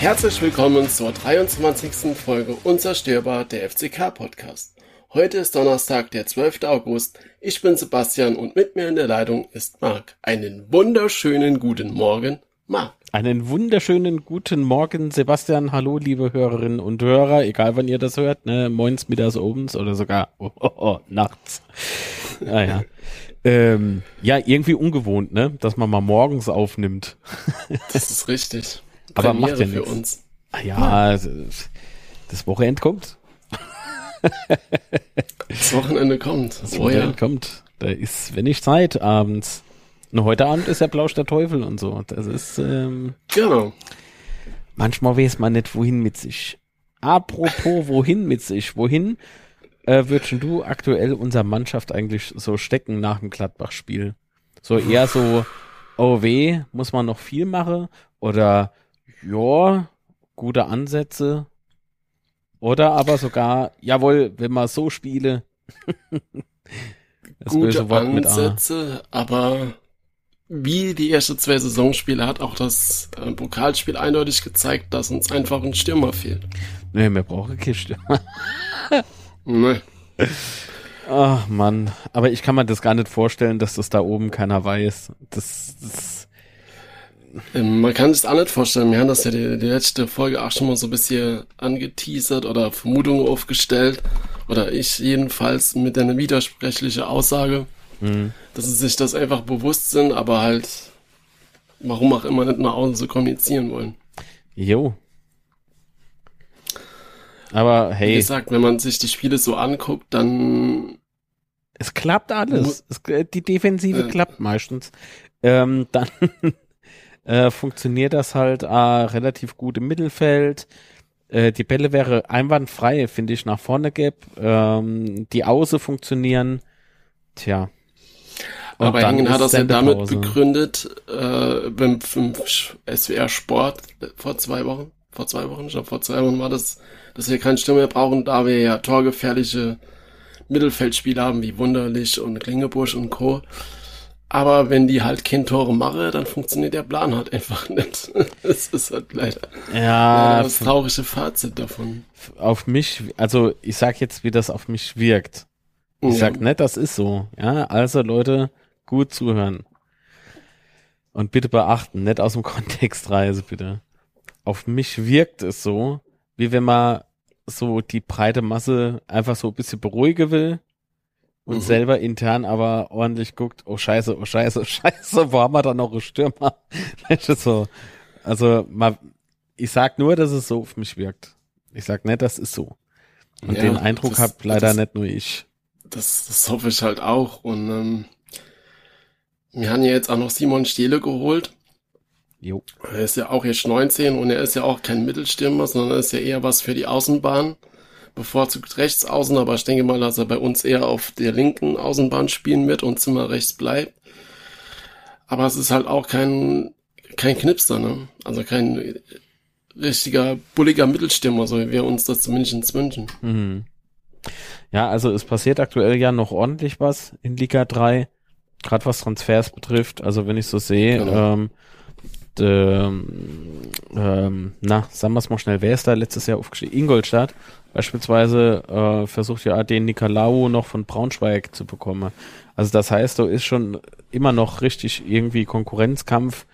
Herzlich willkommen zur 23. Folge Unzerstörbar der FCK Podcast. Heute ist Donnerstag, der 12. August. Ich bin Sebastian und mit mir in der Leitung ist Marc. Einen wunderschönen guten Morgen, Marc. Einen wunderschönen guten Morgen, Sebastian. Hallo, liebe Hörerinnen und Hörer, egal wann ihr das hört, ne? Moins, mittags, obens oder sogar oh, oh, oh, nachts. Naja. Ah, ähm, ja, irgendwie ungewohnt, ne? Dass man mal morgens aufnimmt. das ist richtig. Aber macht ja für uns. Ah, ja, das Wochenende kommt. das Wochenende kommt. Das Wochenende oh, ja. kommt. Da ist, wenn ich Zeit, abends. Und heute Abend ist ja Plausch der Teufel und so. Das ist, ähm, Genau. Manchmal weiß man nicht, wohin mit sich. Apropos, wohin mit sich? Wohin äh, würdest du aktuell unserer Mannschaft eigentlich so stecken nach dem Gladbach-Spiel? So eher so, oh weh, muss man noch viel machen? Oder, ja, gute Ansätze, oder aber sogar, jawohl, wenn man so spiele. Gute Ansätze, aber wie die ersten zwei Saisonspiele hat auch das äh, Pokalspiel eindeutig gezeigt, dass uns einfach ein Stürmer fehlt. Nee, wir brauchen keinen Stürmer. nee. Ach Mann, aber ich kann mir das gar nicht vorstellen, dass das da oben keiner weiß. Das, das man kann sich das auch nicht vorstellen. Wir haben das ja die, die letzte Folge auch schon mal so ein bisschen angeteasert oder Vermutungen aufgestellt. Oder ich jedenfalls mit einer widersprüchlichen Aussage, mhm. dass sie sich das einfach bewusst sind, aber halt, warum auch immer nicht nach außen so kommunizieren wollen. Jo. Aber hey. Wie gesagt, wenn man sich die Spiele so anguckt, dann. Es klappt alles. Es, die Defensive äh, klappt meistens. Ähm, dann äh, funktioniert das halt äh, relativ gut im Mittelfeld. Äh, die Bälle wäre einwandfrei, finde ich, nach vorne gäbe. Ähm, die Auße funktionieren. Tja. Und Aber Engen hat das ja damit begründet, äh, beim, beim SWR Sport vor zwei Wochen, vor zwei Wochen, ich glaube vor zwei Wochen war das, dass wir keinen Stürmer mehr brauchen, da wir ja torgefährliche Mittelfeldspieler haben, wie Wunderlich und Klingebusch und Co. Aber wenn die halt kein Tore machen, dann funktioniert der Plan halt einfach nicht. das ist halt leider, ja, leider das traurige Fazit davon. Auf mich, also ich sag jetzt, wie das auf mich wirkt. Ich ja. sag nicht, das ist so. Ja, also Leute, gut zuhören. Und bitte beachten, nicht aus dem Kontext reise, bitte. Auf mich wirkt es so, wie wenn man so die breite Masse einfach so ein bisschen beruhigen will und mhm. selber intern aber ordentlich guckt, oh scheiße, oh scheiße, oh scheiße, wo haben wir da noch einen Stürmer? so, also mal, ich sag nur, dass es so auf mich wirkt. Ich sag nicht, das ist so. Und ja, den Eindruck habe leider das, nicht nur ich. Das, das hoffe ich halt auch. Und ähm, wir haben ja jetzt auch noch Simon Steele geholt. Jo. Er ist ja auch jetzt 19 und er ist ja auch kein Mittelstürmer, sondern ist ja eher was für die Außenbahn bevorzugt rechts außen, aber ich denke mal, dass er bei uns eher auf der linken Außenbahn spielen wird und Zimmer rechts bleibt. Aber es ist halt auch kein, kein Knipster, ne? Also kein richtiger, bulliger Mittelstürmer, so wie wir uns das zumindest wünschen. Mhm. Ja, also es passiert aktuell ja noch ordentlich was in Liga 3, gerade was Transfers betrifft. Also wenn ich so sehe, genau. ähm, ähm, ähm, na, sagen wir es mal schnell, wer ist da letztes Jahr aufgestiegen? Ingolstadt beispielsweise äh, versucht ja den Nicolau noch von Braunschweig zu bekommen. Also das heißt, da ist schon immer noch richtig irgendwie Konkurrenzkampf,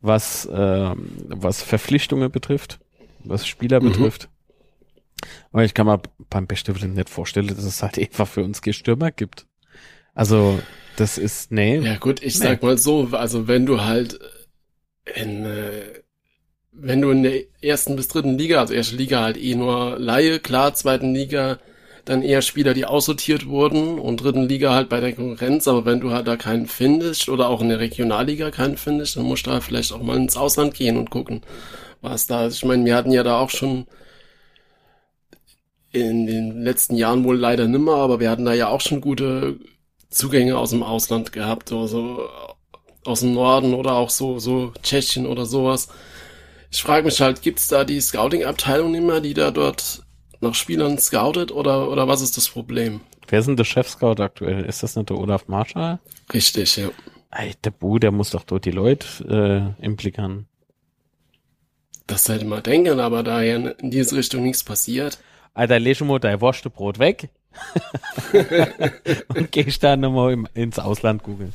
was, äh, was Verpflichtungen betrifft, was Spieler mhm. betrifft. Aber ich kann mir beim Bestimmt nicht vorstellen, dass es halt einfach für uns Stürmer gibt. Also, das ist, nee. Ja gut, ich nee. sag mal so, also wenn du halt in, äh, wenn du in der ersten bis dritten Liga, also erste Liga halt eh nur Laie, klar, zweiten Liga dann eher Spieler, die aussortiert wurden und dritten Liga halt bei der Konkurrenz, aber wenn du halt da keinen findest oder auch in der Regionalliga keinen findest, dann musst du halt vielleicht auch mal ins Ausland gehen und gucken, was da ist. Ich meine, wir hatten ja da auch schon in den letzten Jahren wohl leider nimmer, aber wir hatten da ja auch schon gute Zugänge aus dem Ausland gehabt, also aus dem Norden oder auch so, so Tschechien oder sowas ich frage mich halt, gibt's da die Scouting-Abteilung nicht mehr, die da dort nach Spielern scoutet oder, oder was ist das Problem? Wer ist denn der Chef-Scout aktuell? Ist das nicht der Olaf Marschall? Richtig, ja. Ey, der Bu, der muss doch dort die Leute äh, im Blick haben. Das hätte man denken, aber da ja in diese Richtung nichts passiert. Alter, leg mal dein Wurstebrot weg. und gehst dann nochmal ins Ausland googeln.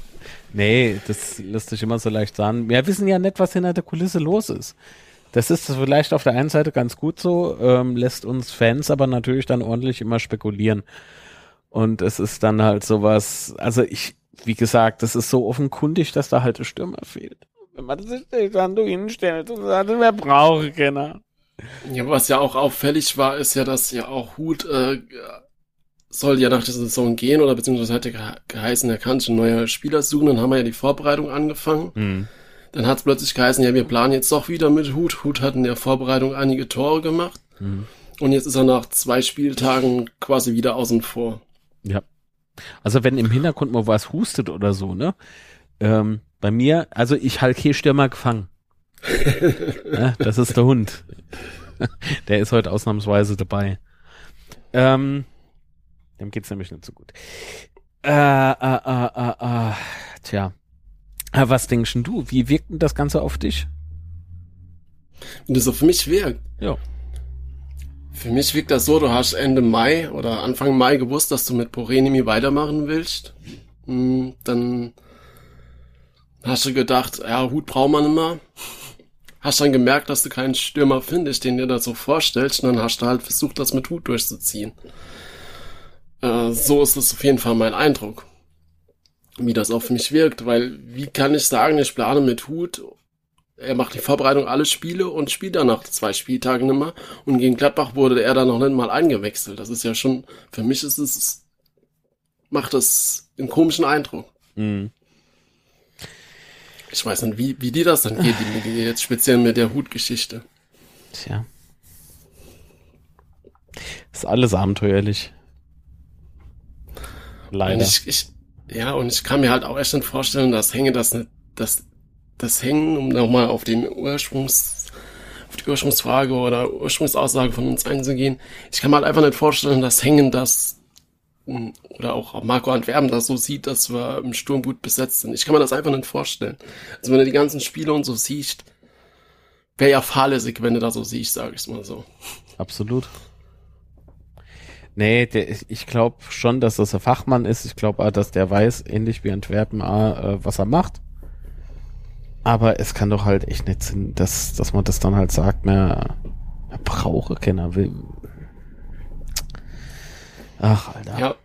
Nee, das lässt sich immer so leicht sagen. Wir wissen ja nicht, was hinter der Kulisse los ist. Das ist vielleicht auf der einen Seite ganz gut so, ähm, lässt uns Fans aber natürlich dann ordentlich immer spekulieren. Und es ist dann halt sowas, also ich, wie gesagt, das ist so offenkundig, dass da halt ein Stürmer fehlt. Wenn man sich dann so hinstellt und sagt, wer braucht keiner. Ja, was ja auch auffällig war, ist ja, dass ja auch Hut äh, soll ja nach der Saison gehen oder beziehungsweise hat ja geheißen, er kann schon neue Spieler suchen. Dann haben wir ja die Vorbereitung angefangen. Mhm. Dann hat es plötzlich geheißen, ja, wir planen jetzt doch wieder mit Hut. Hut hat in der Vorbereitung einige Tore gemacht. Mhm. Und jetzt ist er nach zwei Spieltagen quasi wieder außen vor. Ja. Also wenn im Hintergrund mal was hustet oder so, ne? Ähm, bei mir, also ich halte hier Stürmer gefangen. ja, das ist der Hund. der ist heute ausnahmsweise dabei. Ähm, dem geht's nämlich nicht so gut. Äh, äh, äh, äh, äh, tja. Was denkst du? Wie wirkt denn das Ganze auf dich? Wie das auf mich wirkt? Ja. Für mich wirkt das so, du hast Ende Mai oder Anfang Mai gewusst, dass du mit Porenimi weitermachen willst. Hm, dann hast du gedacht, ja, Hut braucht man immer. Hast dann gemerkt, dass du keinen Stürmer findest, den dir das so vorstellst, und dann hast du halt versucht, das mit Hut durchzuziehen. Äh, so ist es auf jeden Fall mein Eindruck, wie das auf mich wirkt, weil wie kann ich sagen, ich plane mit Hut, er macht die Vorbereitung alle Spiele und spielt dann nach zwei Spieltagen nimmer und gegen Gladbach wurde er dann noch nicht mal eingewechselt. Das ist ja schon, für mich ist es, macht das einen komischen Eindruck. Mhm. Ich weiß nicht, wie, wie dir das dann geht, die, jetzt speziell mit der Hutgeschichte. Tja. Ist alles abenteuerlich. Leider. Ich, ich, ja, und ich kann mir halt auch echt nicht vorstellen, dass Hänge das nicht, das, das Hängen, um nochmal auf den Ursprungs, auf die Ursprungsfrage oder Ursprungsaussage von uns einzugehen. Ich kann mir halt einfach nicht vorstellen, dass Hängen das, hm, oder auch Marco Antwerpen das so sieht, dass wir im Sturm gut besetzt sind. Ich kann mir das einfach nicht vorstellen. Also wenn du die ganzen Spiele und so siehst, wäre ja fahrlässig, wenn du da so siehst, sag ich mal so. Absolut. Nee, der, ich glaube schon, dass das ein Fachmann ist. Ich glaube auch, dass der weiß, ähnlich wie Antwerpen, äh, was er macht. Aber es kann doch halt echt nicht sein, dass, dass man das dann halt sagt, mehr, brauche keiner will. Ach, Alter. Ja,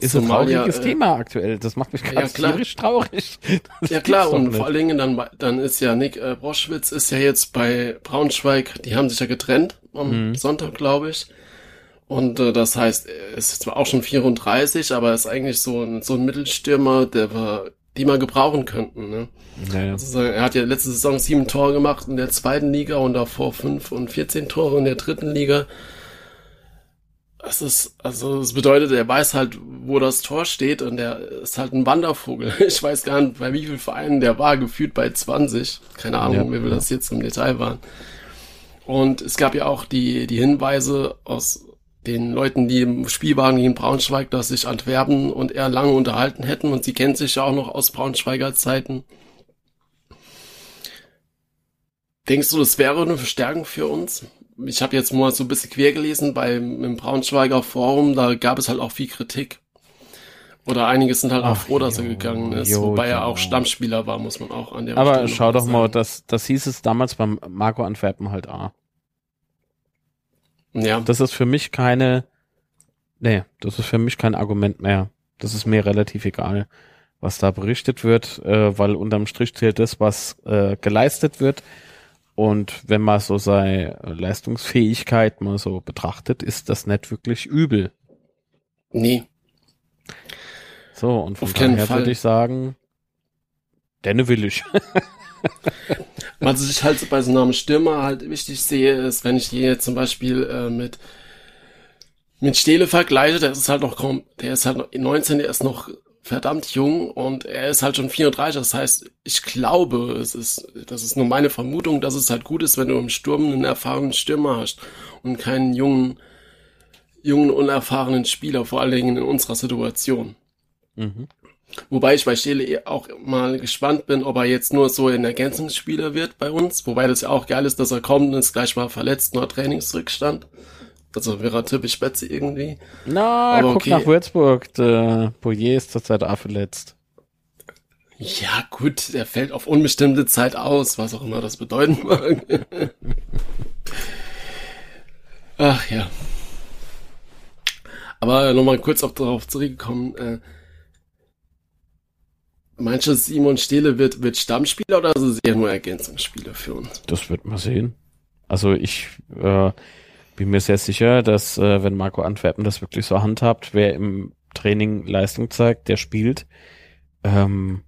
ist ein trauriges ja, äh, Thema aktuell. Das macht mich ganz ja, tierisch traurig. Das ja klar, und nicht. vor allen Dingen dann, dann ist ja Nick äh, Broschwitz ist ja jetzt bei Braunschweig, die haben sich ja getrennt am mhm. Sonntag, glaube ich. Und äh, das heißt, er ist zwar auch schon 34, aber er ist eigentlich so ein, so ein Mittelstürmer, der wir, die man gebrauchen könnten. Ne? Naja. Also, er hat ja letzte Saison sieben Tore gemacht in der zweiten Liga und davor fünf und 14 Tore in der dritten Liga. Das ist, also das bedeutet, er weiß halt, wo das Tor steht und er ist halt ein Wandervogel. Ich weiß gar nicht, bei wie vielen Vereinen der war, gefühlt bei 20. Keine Ahnung, ja, wie wir ja. das jetzt im Detail waren. Und es gab ja auch die, die Hinweise aus den Leuten, die im Spiel waren gegen Braunschweig, dass sich Antwerpen und er lange unterhalten hätten und sie kennt sich ja auch noch aus Braunschweiger Zeiten. Denkst du, das wäre eine Verstärkung für uns? Ich habe jetzt mal so ein bisschen quer gelesen beim im Braunschweiger Forum, da gab es halt auch viel Kritik. Oder einige sind halt Ach, auch froh, dass jo, er gegangen ist, jo, wobei jo. er auch Stammspieler war, muss man auch an der Aber Stelle schau doch sagen. mal, das, das hieß es damals beim Marco Antwerpen halt auch. Ja. Das ist für mich keine, nee, das ist für mich kein Argument mehr. Das ist mir relativ egal, was da berichtet wird, äh, weil unterm Strich zählt das, was äh, geleistet wird. Und wenn man so seine Leistungsfähigkeit mal so betrachtet, ist das nicht wirklich übel. Nee. So, und von Auf daher würde ich sagen, denne will ich. Was ich halt bei so einem Stürmer halt wichtig sehe, ist, wenn ich jetzt zum Beispiel äh, mit mit Stele vergleiche, der ist halt noch kaum, der ist halt noch 19, der ist noch verdammt jung und er ist halt schon 34. Das heißt, ich glaube, es ist, das ist nur meine Vermutung, dass es halt gut ist, wenn du im Sturm einen erfahrenen Stürmer hast und keinen jungen, jungen, unerfahrenen Spieler, vor allen Dingen in unserer Situation. Mhm. Wobei ich bei Stele auch mal gespannt bin, ob er jetzt nur so ein Ergänzungsspieler wird bei uns. Wobei das ja auch geil ist, dass er kommt und ist gleich mal verletzt, nur Trainingsrückstand. Also wäre er typisch Betze irgendwie. Na, Aber guck okay. nach Würzburg. Der Boyer ist zurzeit auch verletzt. Ja, gut, er fällt auf unbestimmte Zeit aus, was auch immer das bedeuten mag. Ach ja. Aber nochmal kurz auf, darauf zurückgekommen. Äh, Meinst du, Simon Stehle wird, wird Stammspieler oder ist es eher nur Ergänzungsspieler für uns? Das wird man sehen. Also ich äh, bin mir sehr sicher, dass äh, wenn Marco Antwerpen das wirklich so handhabt, wer im Training Leistung zeigt, der spielt, ähm,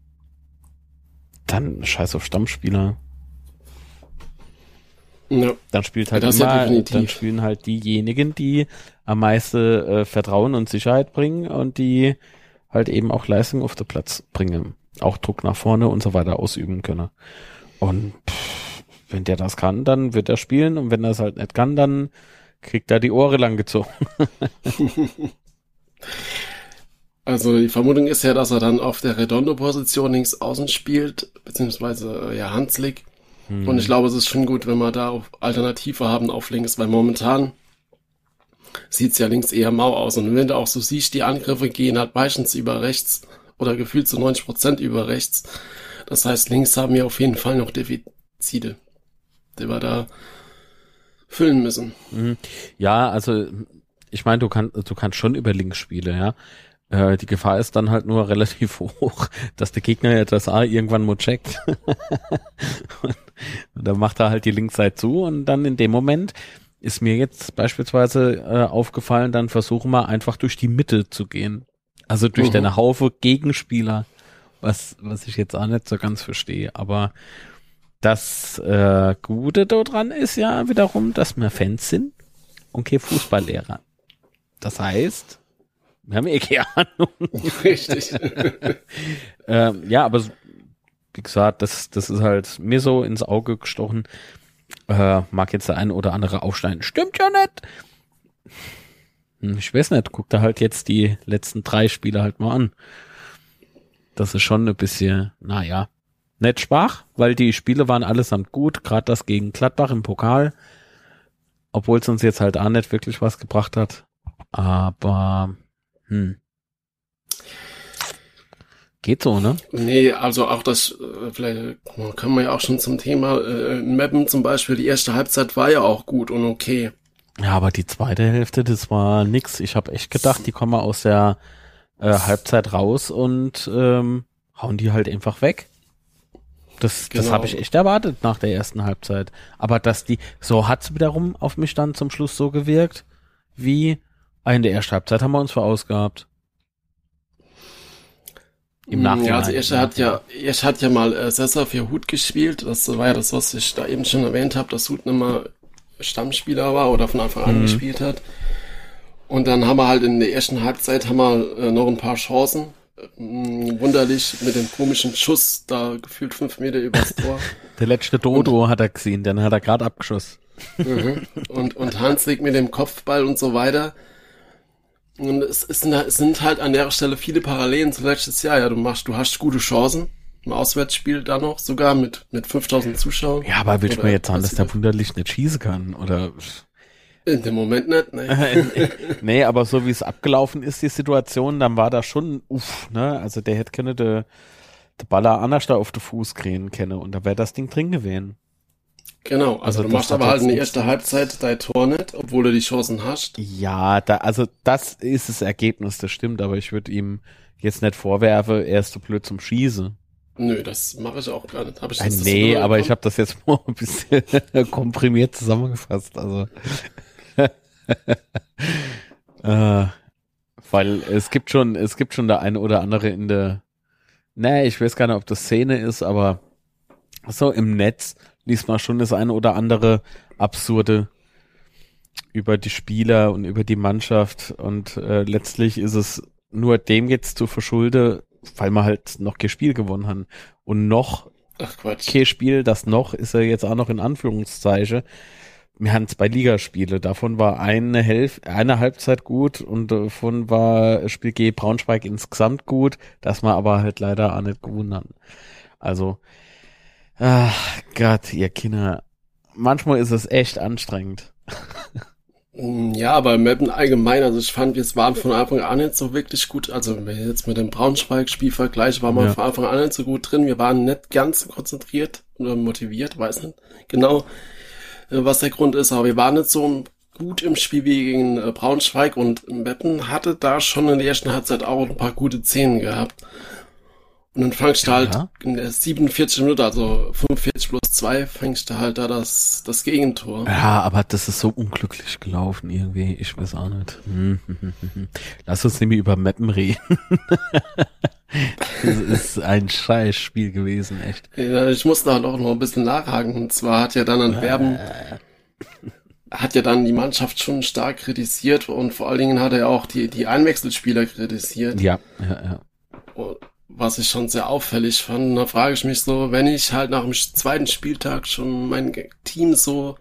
dann scheiß auf Stammspieler. Ja. Dann spielt halt das immer, ja dann spielen halt diejenigen, die am meisten äh, Vertrauen und Sicherheit bringen und die halt eben auch Leistung auf den Platz bringen. Auch Druck nach vorne und so weiter ausüben können. Und pff, wenn der das kann, dann wird er spielen und wenn er es halt nicht kann, dann kriegt er die Ohren lang gezogen. also die Vermutung ist ja, dass er dann auf der Redondo-Position links außen spielt, beziehungsweise ja Hanslik. Hm. Und ich glaube, es ist schon gut, wenn wir da Alternative haben auf links, weil momentan sieht's ja links eher mau aus. Und wenn du auch so siehst, die Angriffe gehen halt meistens über rechts oder gefühlt zu 90 Prozent über rechts. Das heißt, links haben wir auf jeden Fall noch Defizite, die wir da füllen müssen. Mhm. Ja, also ich meine, du kannst du kannst schon über links spielen, ja. Äh, die Gefahr ist dann halt nur relativ hoch, dass der Gegner ja das A irgendwann mal checkt. und, dann macht er halt die Linksseite zu und dann in dem Moment ist mir jetzt beispielsweise äh, aufgefallen, dann versuchen wir einfach durch die Mitte zu gehen. Also durch mhm. deine Haufe Gegenspieler, was, was ich jetzt auch nicht so ganz verstehe. Aber das äh, Gute daran ist ja wiederum, dass wir Fans sind und kein Fußballlehrer. Das heißt, wir haben eh keine Ahnung. Richtig. ähm, ja, aber wie gesagt, das, das ist halt mir so ins Auge gestochen. Äh, mag jetzt der eine oder andere aufschneiden. Stimmt ja nicht. Hm, ich weiß nicht, guck da halt jetzt die letzten drei Spiele halt mal an. Das ist schon ein bisschen, naja, nicht schwach, weil die Spiele waren allesamt gut, gerade das gegen Gladbach im Pokal, obwohl es uns jetzt halt auch nicht wirklich was gebracht hat. Aber, hm. Geht so, ne? Nee, also auch das, äh, vielleicht können wir ja auch schon zum Thema äh, Mappen zum Beispiel, die erste Halbzeit war ja auch gut und okay. Ja, aber die zweite Hälfte, das war nix. Ich habe echt gedacht, die kommen aus der äh, Halbzeit raus und ähm, hauen die halt einfach weg. Das, genau. das habe ich echt erwartet nach der ersten Halbzeit. Aber dass die, so hat's wiederum auf mich dann zum Schluss so gewirkt, wie in der ersten Halbzeit haben wir uns verausgabt. Im Nachhinein. Ja, also Escher hat ja, Escher hat ja mal äh, Sessa für Hut gespielt. Das war ja das, was ich da eben schon erwähnt habe, dass Hut immer Stammspieler war oder von Anfang an mhm. gespielt hat. Und dann haben wir halt in der ersten Halbzeit haben wir äh, noch ein paar Chancen. Ähm, wunderlich mit dem komischen Schuss da gefühlt fünf Meter übers Tor. der letzte Dodo und, hat er gesehen, den hat er gerade abgeschossen. Mhm. und, und Hanslik mit dem Kopfball und so weiter. Und es, es, sind, es sind halt an der Stelle viele Parallelen zu letztes Jahr. Ja, du machst, du hast gute Chancen. Im Auswärtsspiel da noch, sogar mit, mit 5000 Zuschauern. Ja, aber willst du mir jetzt sagen, dass der wunderlich nicht schießen kann, oder? In dem Moment nicht, ne. nee, aber so wie es abgelaufen ist, die Situation, dann war da schon, uff, ne, also der hätte keine de, de Baller anders da auf den Fuß kriegen können und da wäre das Ding drin gewesen. Genau, also, also du machst aber halt in der ersten Halbzeit dein Tor nicht, obwohl du die Chancen hast. Ja, da, also das ist das Ergebnis, das stimmt, aber ich würde ihm jetzt nicht vorwerfen, er ist so blöd zum Schießen. Nö, das mache ich auch gar nicht. Hab ich das, nee, das aber ich habe das jetzt mal ein bisschen komprimiert zusammengefasst. Also, äh, weil es gibt schon, es gibt schon der eine oder andere in der, nee, ich weiß gar nicht, ob das Szene ist, aber so im Netz liest man schon das eine oder andere absurde über die Spieler und über die Mannschaft und äh, letztlich ist es nur dem jetzt zu verschulden, weil wir halt noch kein Spiel gewonnen haben. Und noch Ach Quatsch. kein Spiel, das noch ist er jetzt auch noch in Anführungszeichen. wir hatten zwei Ligaspiele. Davon war eine, Hälf eine Halbzeit gut und davon war Spiel G Braunschweig insgesamt gut, dass wir aber halt leider auch nicht gewonnen haben. Also, ach Gott, ihr Kinder. Manchmal ist es echt anstrengend. Mm, ja, aber Mappen allgemein, also ich fand, wir waren von Anfang an nicht so wirklich gut. Also jetzt mit dem Braunschweig-Spiel vergleiche, waren wir ja. von Anfang an nicht so gut drin. Wir waren nicht ganz konzentriert oder motiviert, weiß nicht genau, äh, was der Grund ist, aber wir waren nicht so gut im Spiel wie gegen äh, Braunschweig und Meppen hatte da schon in der ersten Halbzeit auch ein paar gute Szenen gehabt. Und dann fangst du halt in der 47 Minute, also 45 plus 2, fängst du halt da das, das Gegentor. Ja, aber das ist so unglücklich gelaufen irgendwie. Ich weiß auch nicht. Hm, hm, hm, Lass uns nämlich über Mappen reden. das ist ein scheiß Spiel gewesen, echt. Ja, ich musste halt auch noch ein bisschen nachhaken. Und zwar hat ja dann Antwerpen, hat ja dann die Mannschaft schon stark kritisiert und vor allen Dingen hat er auch die, die Einwechselspieler kritisiert. Ja, ja, ja. Und was ich schon sehr auffällig fand. Da frage ich mich so, wenn ich halt nach dem zweiten Spieltag schon mein Team so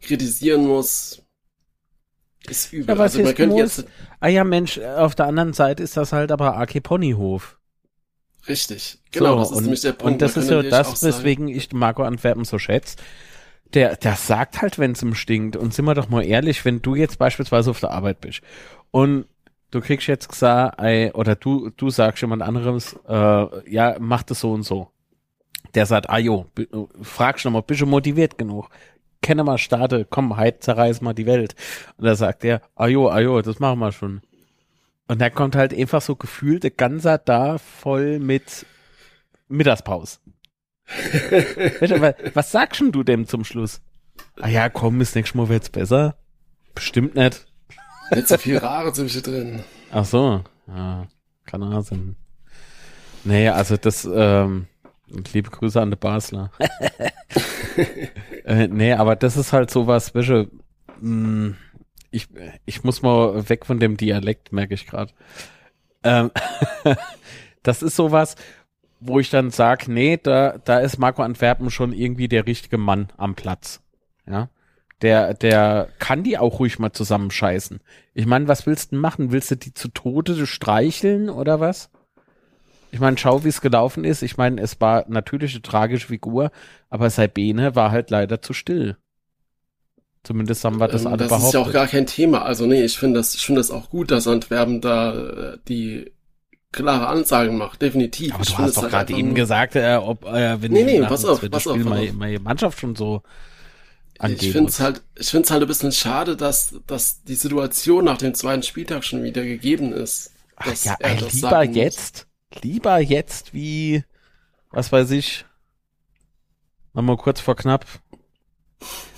kritisieren muss, ist übel. Ja, also man könnte jetzt. Ah ja, Mensch, auf der anderen Seite ist das halt aber AK Ponyhof. Richtig, genau, so, das ist und, nämlich der Punkt. Und das ist ja das, weswegen ich Marco Antwerpen so schätze. Der, der sagt halt, wenn es ihm stinkt. Und sind wir doch mal ehrlich, wenn du jetzt beispielsweise auf der Arbeit bist und du kriegst jetzt gesagt, ey, oder du, du sagst jemand anderes, äh, ja, mach das so und so. Der sagt, ah jo, fragst noch mal, bist du motiviert genug? Kenne mal starte, komm, halt, zerreiß mal die Welt. Und da sagt er, ah jo, ah jo, das machen wir schon. Und da kommt halt einfach so gefühlte Ganser da voll mit Mittagspause. was sagst du dem zum Schluss? Ah ja, komm, ist nächstes Mal wird's besser. Bestimmt nicht. Nicht so viel Rare zwischendrin. Ach so, ja, keine Ahnung. Nee, also das, ähm, liebe Grüße an der Basler. äh, nee, aber das ist halt sowas, welche, mh, hm, ich, ich muss mal weg von dem Dialekt, merke ich gerade. Ähm, das ist sowas, wo ich dann sage, nee, da, da ist Marco Antwerpen schon irgendwie der richtige Mann am Platz. Ja der, der kann die auch ruhig mal zusammenscheißen. Ich meine, was willst du machen? Willst du die zu Tode streicheln oder was? Ich meine, schau, wie es gelaufen ist. Ich meine, es war natürlich eine tragische Figur, aber Sabine war halt leider zu still. Zumindest haben wir das ähm, alle das behauptet. Das ist ja auch gar kein Thema. Also nee, ich finde das, ich finde das auch gut, dass Antwerpen da äh, die klare Ansagen macht, definitiv. Aber ich du hast doch halt gerade eben gesagt, äh, ob äh, wenn nee, nee, pass auf, pass Spiel auf, pass auf. Meine Mannschaft schon so angehen Ich finde es halt, ich finde es halt ein bisschen schade, dass, dass die Situation nach dem zweiten Spieltag schon wieder gegeben ist. Ach ja, ey, lieber jetzt, lieber jetzt wie, was weiß ich, mal kurz vor knapp.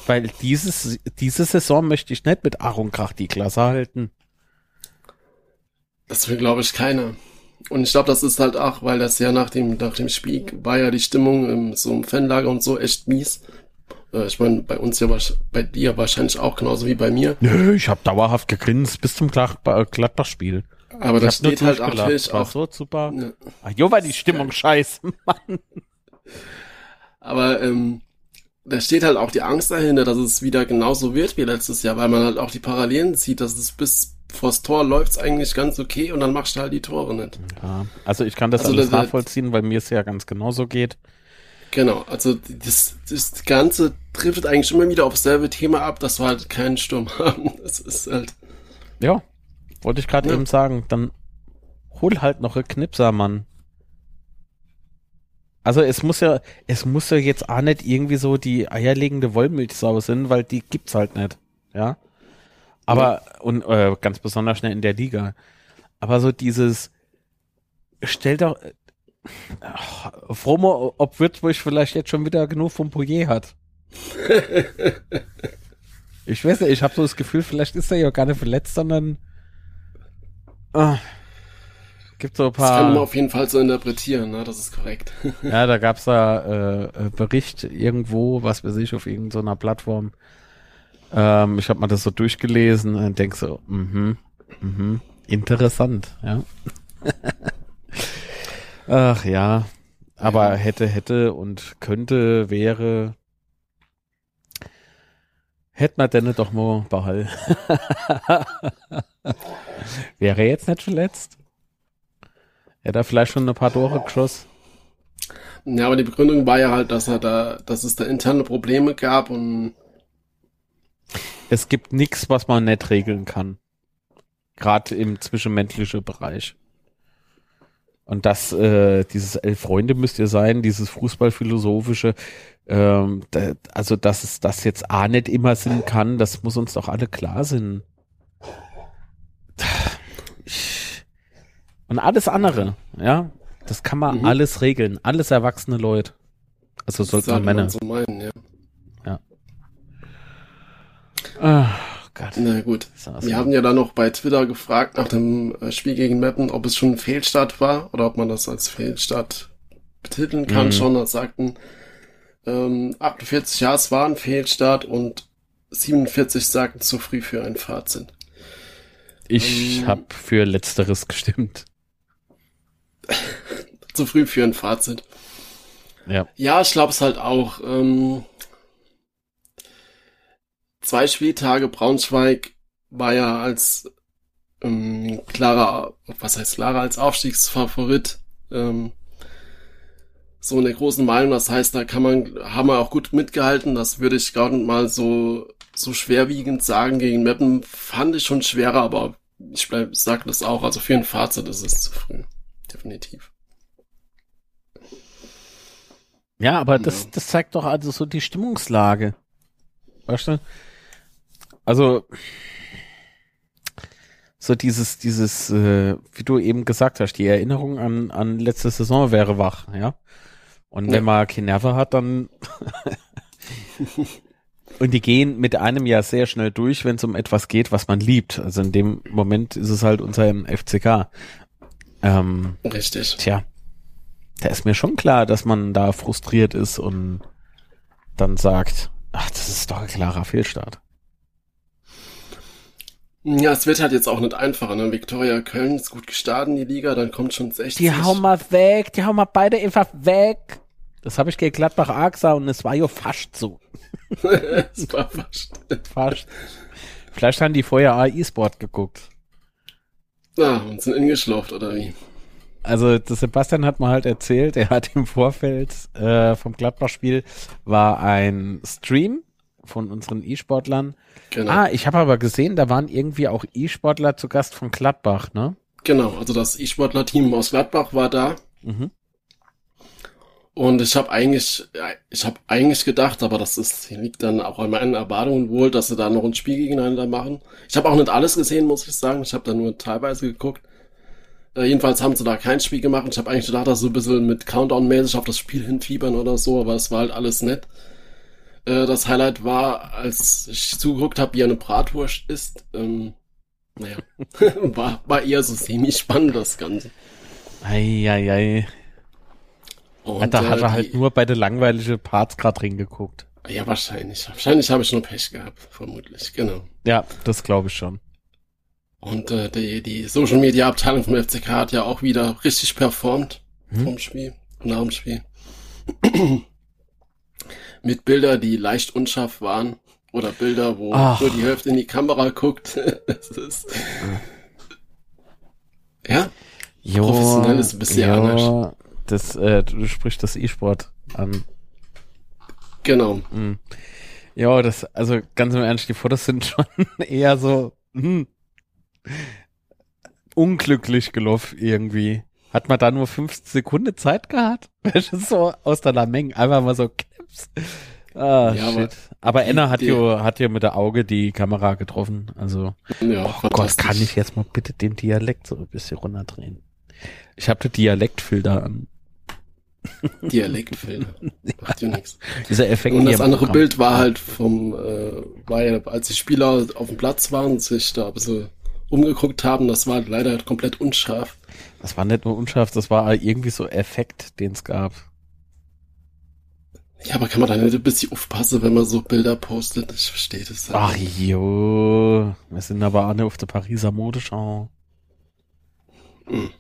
Weil dieses, diese Saison möchte ich nicht mit Aaron Krach die Klasse halten. Das will, glaube ich, keiner. Und ich glaube, das ist halt auch, weil das ja nach dem, nach dem Spiel war ja die Stimmung im, so im Fanlager und so echt mies. Äh, ich meine, bei uns ja bei dir wahrscheinlich auch genauso wie bei mir. Nö, ich habe dauerhaft gegrinst bis zum Gladbach-Spiel. Aber das steht halt auch natürlich auch. so super. Ja. Ach, jo, war die Stimmung ja. scheiße, Mann. Aber ähm, da steht halt auch die Angst dahinter, dass es wieder genauso wird wie letztes Jahr, weil man halt auch die Parallelen sieht, dass es bis vors Tor läuft's eigentlich ganz okay und dann machst du halt die Tore nicht. Ja, also ich kann das also alles das nachvollziehen, weil mir es ja ganz genauso geht. Genau, also das, das Ganze trifft eigentlich immer wieder aufs selbe Thema ab, dass wir halt keinen Sturm haben. Das ist halt. Ja, wollte ich gerade ja. eben sagen. Dann hol halt noch einen Knipser, Mann. Also es muss ja, es muss ja jetzt auch nicht irgendwie so die eierlegende Wollmilchsau sein, weil die gibt's halt nicht. Ja. Aber, ja. und äh, ganz besonders schnell in der Liga. Aber so dieses, stell doch, Fromo, ob Würzburg vielleicht jetzt schon wieder genug vom Poyer hat. ich weiß nicht, ich habe so das Gefühl, vielleicht ist er ja gar nicht verletzt, sondern oh, gibt so ein paar. Das kann man auf jeden Fall so interpretieren, ne? das ist korrekt. ja, da gab's da äh, Bericht irgendwo, was weiß ich, auf irgendeiner Plattform. Ähm, ich habe mal das so durchgelesen und denk so, mhm, mhm, interessant, ja. Ach ja, aber ja. hätte, hätte und könnte, wäre. Hätte man denn doch mal behalten. Wäre er jetzt nicht verletzt? Hätte er vielleicht schon ein paar Tore geschossen? Ja, aber die Begründung war ja halt, dass er da, dass es da interne Probleme gab und es gibt nichts, was man nicht regeln kann. Gerade im zwischenmenschlichen Bereich. Und das, äh, dieses Elf Freunde müsst ihr sein, dieses Fußballphilosophische, ähm, da, also dass es das jetzt A nicht immer sein kann, das muss uns doch alle klar sein. Und alles andere, ja, das kann man mhm. alles regeln, alles erwachsene Leute. Also sollten man Männer. So meinen, ja. ja. Ach Gott. Na gut. Wir haben ja dann noch bei Twitter gefragt nach dem äh, Spiel gegen Meppen, ob es schon ein Fehlstart war oder ob man das als Fehlstart betiteln kann. Mhm. Schon, da sagten ähm, 48 ja, es war ein Fehlstart und 47 sagten zu früh für ein Fazit. Ich ähm, habe für letzteres gestimmt. zu früh für ein Fazit. Ja. Ja, ich glaube es halt auch. Ähm, zwei Spieltage Braunschweig war ja als ähm, klarer, was heißt klarer, als Aufstiegsfavorit ähm, so in der großen Meinung. Das heißt, da kann man, haben wir auch gut mitgehalten. Das würde ich gar nicht mal so, so schwerwiegend sagen. Gegen Meppen fand ich schon schwerer, aber ich bleib, sag das auch. Also für ein Fazit ist es zu früh. Definitiv. Ja, aber das, das zeigt doch also so die Stimmungslage. Weißt du? Also, so dieses, dieses, äh, wie du eben gesagt hast, die Erinnerung an, an letzte Saison wäre wach, ja. Und ja. wenn man kein Nerven hat, dann und die gehen mit einem ja sehr schnell durch, wenn es um etwas geht, was man liebt. Also in dem Moment ist es halt unser FCK. Ähm, Richtig. Tja, da ist mir schon klar, dass man da frustriert ist und dann sagt, ach, das ist doch ein klarer Fehlstart. Ja, es wird halt jetzt auch nicht einfacher. Ne? Viktoria Köln ist gut gestartet in die Liga, dann kommt schon 60. Die hauen mal weg, die hauen mal beide einfach weg. Das habe ich gegen Gladbach arg und es war ja fast so. es war fast. fast. Vielleicht haben die vorher AI-Sport geguckt. Ah, und sind ingeschlauft, oder wie? Also das Sebastian hat mir halt erzählt, er hat im Vorfeld äh, vom Gladbach-Spiel war ein Stream von unseren E-Sportlern. Genau. Ah, ich habe aber gesehen, da waren irgendwie auch E-Sportler zu Gast von Gladbach, ne? Genau, also das E-Sportler-Team aus Gladbach war da. Mhm. Und ich habe eigentlich, ich habe eigentlich gedacht, aber das ist, liegt dann auch an meinen Erwartungen wohl, dass sie da noch ein Spiel gegeneinander machen. Ich habe auch nicht alles gesehen, muss ich sagen. Ich habe da nur teilweise geguckt. Äh, jedenfalls haben sie da kein Spiel gemacht. Ich habe eigentlich gedacht, dass sie ein bisschen mit Countdown-mäßig auf das Spiel hinfiebern oder so, aber es war halt alles nett. Äh, das Highlight war, als ich zugeguckt habe, wie eine Bratwurst ist. Ähm, naja, war, war eher so semi-spannend das Ganze. Eieiei. Ei, ei. Und, da hat er äh, halt nur bei den langweiligen Parts gerade reingeguckt. Ja, wahrscheinlich. Wahrscheinlich habe ich nur Pech gehabt, vermutlich, genau. Ja, das glaube ich schon. Und äh, die, die Social Media Abteilung vom FCK hat ja auch wieder richtig performt hm? vom Spiel, nach dem Spiel. Mit Bilder, die leicht unscharf waren. Oder Bilder, wo Ach. nur die Hälfte in die Kamera guckt. das ist, ja, jo, professionell ist ein bisschen jo, anders das, äh, du sprichst das E-Sport an. Genau. Mhm. Ja, das, also ganz im Ernst, die Fotos sind schon eher so hm, unglücklich gelaufen irgendwie. Hat man da nur 15 Sekunden Zeit gehabt? so aus der Menge, einfach mal so. Ah, ja, shit. Aber, Enna hat ja hat ja mit der Auge die Kamera getroffen. Also, ja, oh Gott, kann ich jetzt mal bitte den Dialekt so ein bisschen runterdrehen? Ich habe den Dialektfilter an. Dialektfilm. Macht ja nichts. Dieser Effekt. Und das andere Bild war halt vom, äh, war ja, als die Spieler auf dem Platz waren und sich da ein bisschen umgeguckt haben, das war leider komplett unscharf. Das war nicht nur unscharf, das war irgendwie so Effekt, den es gab. Ja, aber kann man da nicht ein bisschen aufpassen, wenn man so Bilder postet? Ich verstehe das. Halt. Ach jo, wir sind aber alle auf der Pariser Modeschau. Hm.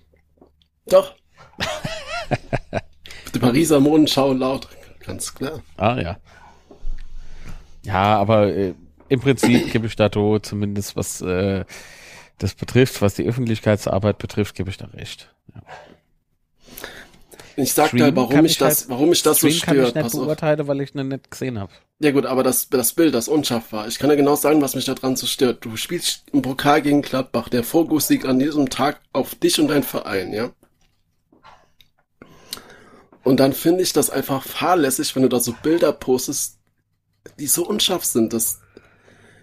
Doch. Die Pariser Modenschau laut, ganz klar. Ah ja. Ja, aber äh, im Prinzip gebe ich da do, zumindest was äh, das betrifft, was die Öffentlichkeitsarbeit betrifft, gebe ich da recht. Ja. Ich sag da, warum ich das, halt, warum ich das Stream so stört. Kann ich nicht beurteilen, weil ich ihn nicht gesehen habe. Ja gut, aber das, das Bild, das unscharf war. Ich kann ja genau sagen, was mich daran so stört. Du spielst im Pokal gegen Gladbach. Der Fokus liegt an diesem Tag auf dich und dein Verein, ja? Und dann finde ich das einfach fahrlässig, wenn du da so Bilder postest, die so unscharf sind. Das,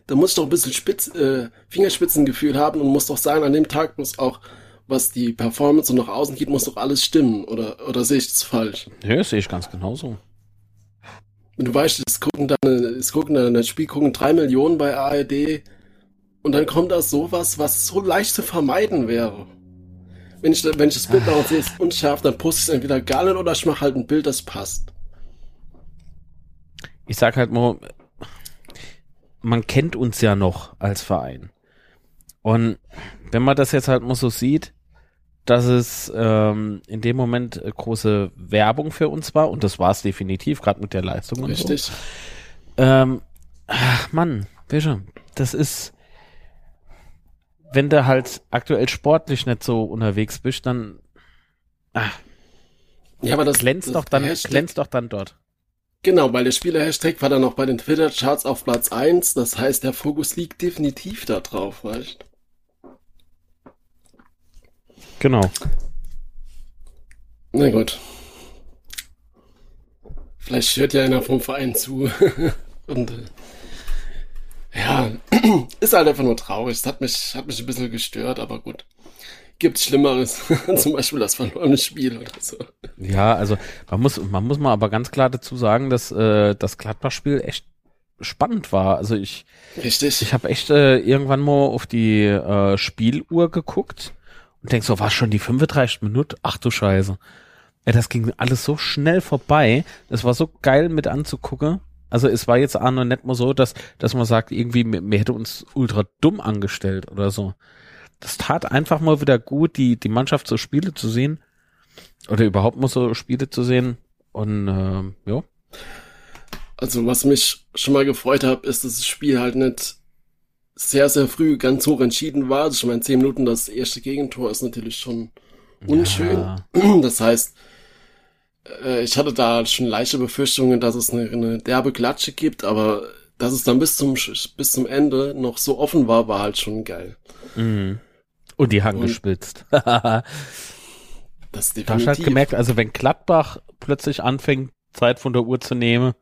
da muss ich doch ein bisschen Spitz, äh, Fingerspitzengefühl haben und muss doch sagen, an dem Tag muss auch, was die Performance und nach außen geht, muss doch alles stimmen. Oder, oder sehe ich das falsch? Ja, das sehe ich ganz genauso. Wenn du weißt, es gucken dann, es gucken dann, das Spiel gucken drei Millionen bei ARD und dann kommt da sowas, was so leicht zu vermeiden wäre. Wenn ich, wenn ich das Bild darauf sehe, ist unscharf, dann poste ich es entweder gar nicht oder ich mache halt ein Bild, das passt. Ich sag halt mal, man kennt uns ja noch als Verein. Und wenn man das jetzt halt mal so sieht, dass es ähm, in dem Moment äh, große Werbung für uns war, und das war es definitiv, gerade mit der Leistung und Richtig. so. Ähm, ach Mann, Wische, das ist, wenn du halt aktuell sportlich nicht so unterwegs bist, dann ach, ja, aber das glänzt das doch dann, Hashtag, glänzt doch dann dort. Genau, weil der Spieler-Hashtag war dann auch bei den Twitter-Charts auf Platz eins. Das heißt, der Fokus liegt definitiv da drauf, weißt Genau. Na gut. Vielleicht hört ja einer vom Verein zu. Und äh, ja, ist halt einfach nur traurig. Es hat mich, hat mich ein bisschen gestört, aber gut. Gibt's Schlimmeres. Zum Beispiel das verlorene Spiel oder so. Ja, also man muss, man muss mal aber ganz klar dazu sagen, dass äh, das Gladbach-Spiel echt spannend war. Also ich, Richtig. ich habe echt äh, irgendwann mal auf die äh, Spieluhr geguckt und denk so, war schon die 35 Minuten? Ach du Scheiße. Ja, das ging alles so schnell vorbei. Das war so geil mit anzugucken. Also es war jetzt auch noch nicht mal so, dass, dass man sagt, irgendwie, mir hätte uns ultra dumm angestellt oder so das tat einfach mal wieder gut, die, die Mannschaft so Spiele zu sehen. Oder überhaupt mal so Spiele zu sehen. Und äh, ja. Also was mich schon mal gefreut hat, ist, dass das Spiel halt nicht sehr, sehr früh ganz hoch entschieden war. Also schon mal in zehn Minuten das erste Gegentor ist natürlich schon unschön. Ja. Das heißt, äh, ich hatte da schon leichte Befürchtungen, dass es eine, eine derbe Klatsche gibt, aber dass es dann bis zum, bis zum Ende noch so offen war, war halt schon geil. Mhm. Und die Hand gespitzt. das definitiv. Da halt gemerkt, also wenn Gladbach plötzlich anfängt, Zeit von der Uhr zu nehmen,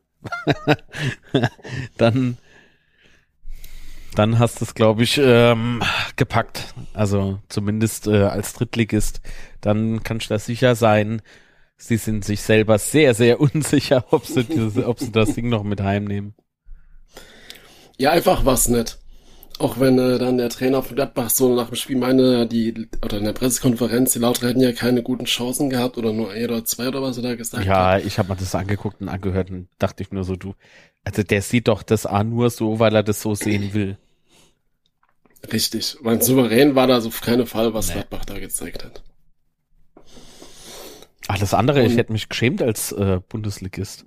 dann dann hast du es, glaube ich, ähm, gepackt. Also zumindest äh, als Drittligist. Dann kannst du da sicher sein. Sie sind sich selber sehr, sehr unsicher, ob sie, dieses, ob sie das Ding noch mit heimnehmen. Ja, einfach was nicht. Auch wenn äh, dann der Trainer von Gladbach so nach dem Spiel meine, die, oder in der Pressekonferenz, die Lauter hätten ja keine guten Chancen gehabt oder nur ein oder zwei oder was er da gesagt ja, hat. Ja, ich habe mir das angeguckt und angehört und dachte ich nur so, du, also der sieht doch das A nur so, weil er das so sehen will. Richtig. Mein Souverän war da so auf keinen Fall, was nee. Gladbach da gezeigt hat. Alles andere, und, ich hätte mich geschämt als äh, Bundesligist.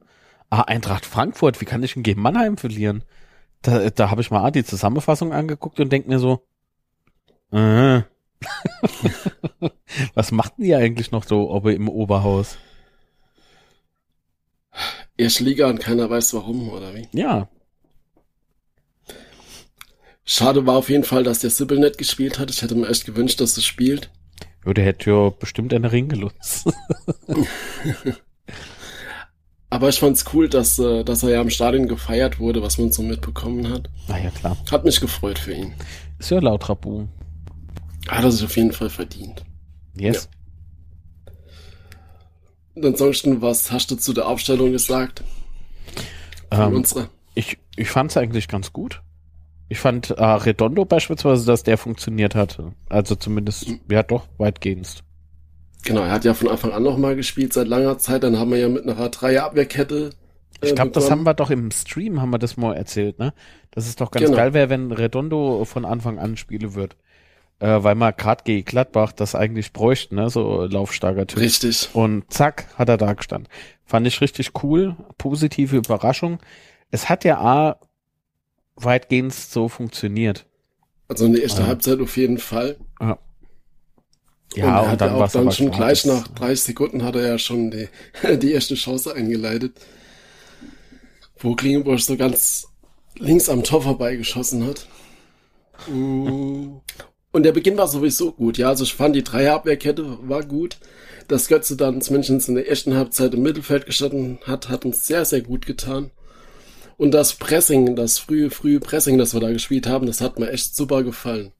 Ah, Eintracht Frankfurt, wie kann ich denn gegen Mannheim verlieren? Da, da habe ich mal die Zusammenfassung angeguckt und denk mir so, äh, was machten die eigentlich noch so ob im Oberhaus? Erst Liga und keiner weiß warum, oder wie? Ja. Schade war auf jeden Fall, dass der Sibyl nicht gespielt hat. Ich hätte mir echt gewünscht, dass er spielt. Ja, der hätte ja bestimmt eine Ring gelutzt. Aber ich fand's cool, dass, äh, dass er ja im Stadion gefeiert wurde, was man so mitbekommen hat. Na ja, klar. Hat mich gefreut für ihn. Ist ja laut Rabu. Hat er sich auf jeden Fall verdient. Yes. Ja. Und ansonsten, was hast du zu der Aufstellung gesagt? Ähm, unserer? Ich, ich fand's eigentlich ganz gut. Ich fand äh, Redondo beispielsweise, dass der funktioniert hat. Also zumindest, mhm. ja doch, weitgehend. Genau, er hat ja von Anfang an nochmal gespielt seit langer Zeit. Dann haben wir ja mit einer Dreier-Abwehrkette. Äh, ich glaube, das haben wir doch im Stream, haben wir das mal erzählt, ne? Dass es doch ganz genau. geil wäre, wenn Redondo von Anfang an spielen wird. Äh, weil man gerade gegen Gladbach das eigentlich bräuchte, ne? So laufstarker Typ. Richtig. Und zack, hat er da gestanden. Fand ich richtig cool. Positive Überraschung. Es hat ja A weitgehend so funktioniert. Also in der ersten ja. Halbzeit auf jeden Fall. Ja. Ja, und, und dann, auch dann schon gleich nach 30 Sekunden hat er ja schon die, die erste Chance eingeleitet, wo Klingenburg so ganz links am Tor vorbeigeschossen hat. Mm. Und der Beginn war sowieso gut, ja. Also ich fand die Dreierabwehrkette war gut. Dass Götze dann zumindest in der ersten Halbzeit im Mittelfeld gestanden hat, hat uns sehr, sehr gut getan. Und das Pressing, das frühe, frühe Pressing, das wir da gespielt haben, das hat mir echt super gefallen.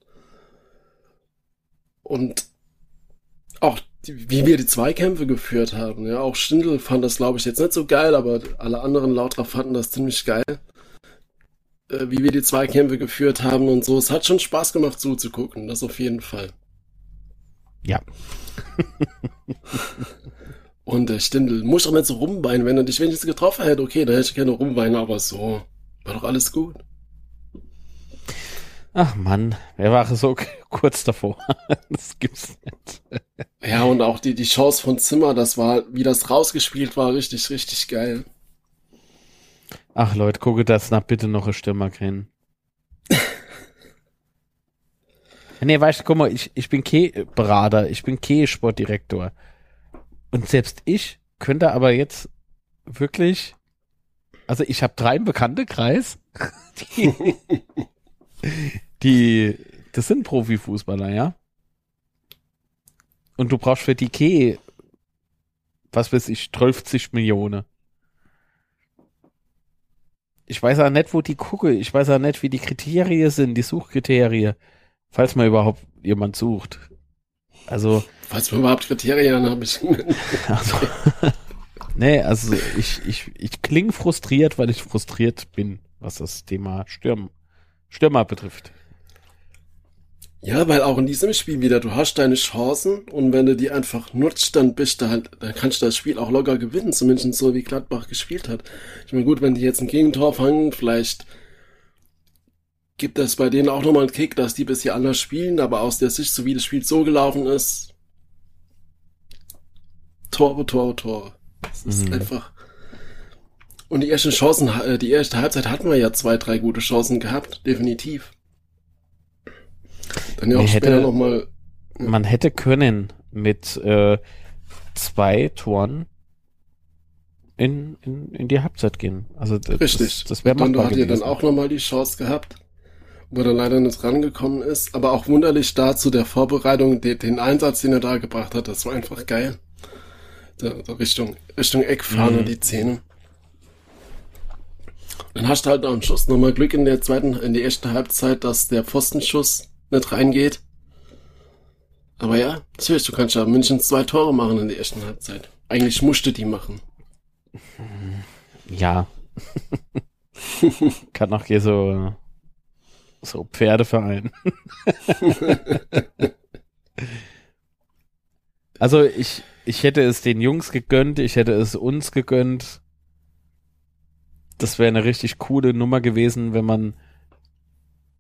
Und auch wie wir die Zweikämpfe geführt haben. Ja, auch Stindl fand das, glaube ich, jetzt nicht so geil, aber alle anderen Lauter fanden das ziemlich geil. Äh, wie wir die Zweikämpfe geführt haben und so. Es hat schon Spaß gemacht zuzugucken, das auf jeden Fall. Ja. und der Stindl muss doch nicht so rumweinen, wenn er dich wenigstens getroffen hätte. Okay, dann hätte ich gerne rumweinen, aber so war doch alles gut. Ach Mann, wer war so kurz davor? das gibt's nicht. Ja, und auch die, die Chance von Zimmer, das war, wie das rausgespielt war, richtig, richtig geil. Ach Leute, gucke das nach bitte noch ein Stürmer kennen. nee, weißt du, guck mal, ich, ich bin Keh-Berater, ich bin Keh-Sportdirektor. Und selbst ich könnte aber jetzt wirklich, also ich habe drei bekannte Kreis, die, die, das sind Profifußballer, ja. Und du brauchst für die Key, was weiß ich, 12 Millionen. Ich weiß auch nicht, wo die gucke. Ich weiß auch nicht, wie die Kriterien sind, die Suchkriterien. Falls man überhaupt jemand sucht. Also. Falls man überhaupt Kriterien habe ich. also, nee, also ich, ich, ich klinge frustriert, weil ich frustriert bin, was das Thema Stürmen Stürmer betrifft. Ja, weil auch in diesem Spiel wieder, du hast deine Chancen und wenn du die einfach nutzt, dann bist du halt, dann kannst du das Spiel auch locker gewinnen, zumindest so wie Gladbach gespielt hat. Ich meine, gut, wenn die jetzt ein Gegentor fangen, vielleicht gibt es bei denen auch nochmal einen Kick, dass die bisher anders spielen, aber aus der Sicht, so wie das Spiel so gelaufen ist, Tore, Tore, Tore. Das ist mhm. einfach, und die ersten Chancen, äh, die erste Halbzeit hatten wir ja zwei, drei gute Chancen gehabt, definitiv. Dann ja auch hätte, später nochmal. Ja. Man hätte können mit äh, zwei Toren in, in, in die Halbzeit gehen. Also das, Richtig. Das, wäre machbar Dann hat ihr dann auch nochmal die Chance gehabt, wo er leider nicht rangekommen ist. Aber auch wunderlich dazu der Vorbereitung, den, den Einsatz, den er da gebracht hat, das war einfach geil. Da, da Richtung, Richtung Eckfahne, mhm. die Zähne. Dann hast du halt am Schluss nochmal Glück in der zweiten, in der ersten Halbzeit, dass der Pfostenschuss nicht reingeht. Aber ja, natürlich, du kannst ja München zwei Tore machen in der ersten Halbzeit. Eigentlich musste die machen. Ja. Kann auch hier so, so Pferdeverein. also ich, ich hätte es den Jungs gegönnt, ich hätte es uns gegönnt das wäre eine richtig coole Nummer gewesen, wenn man,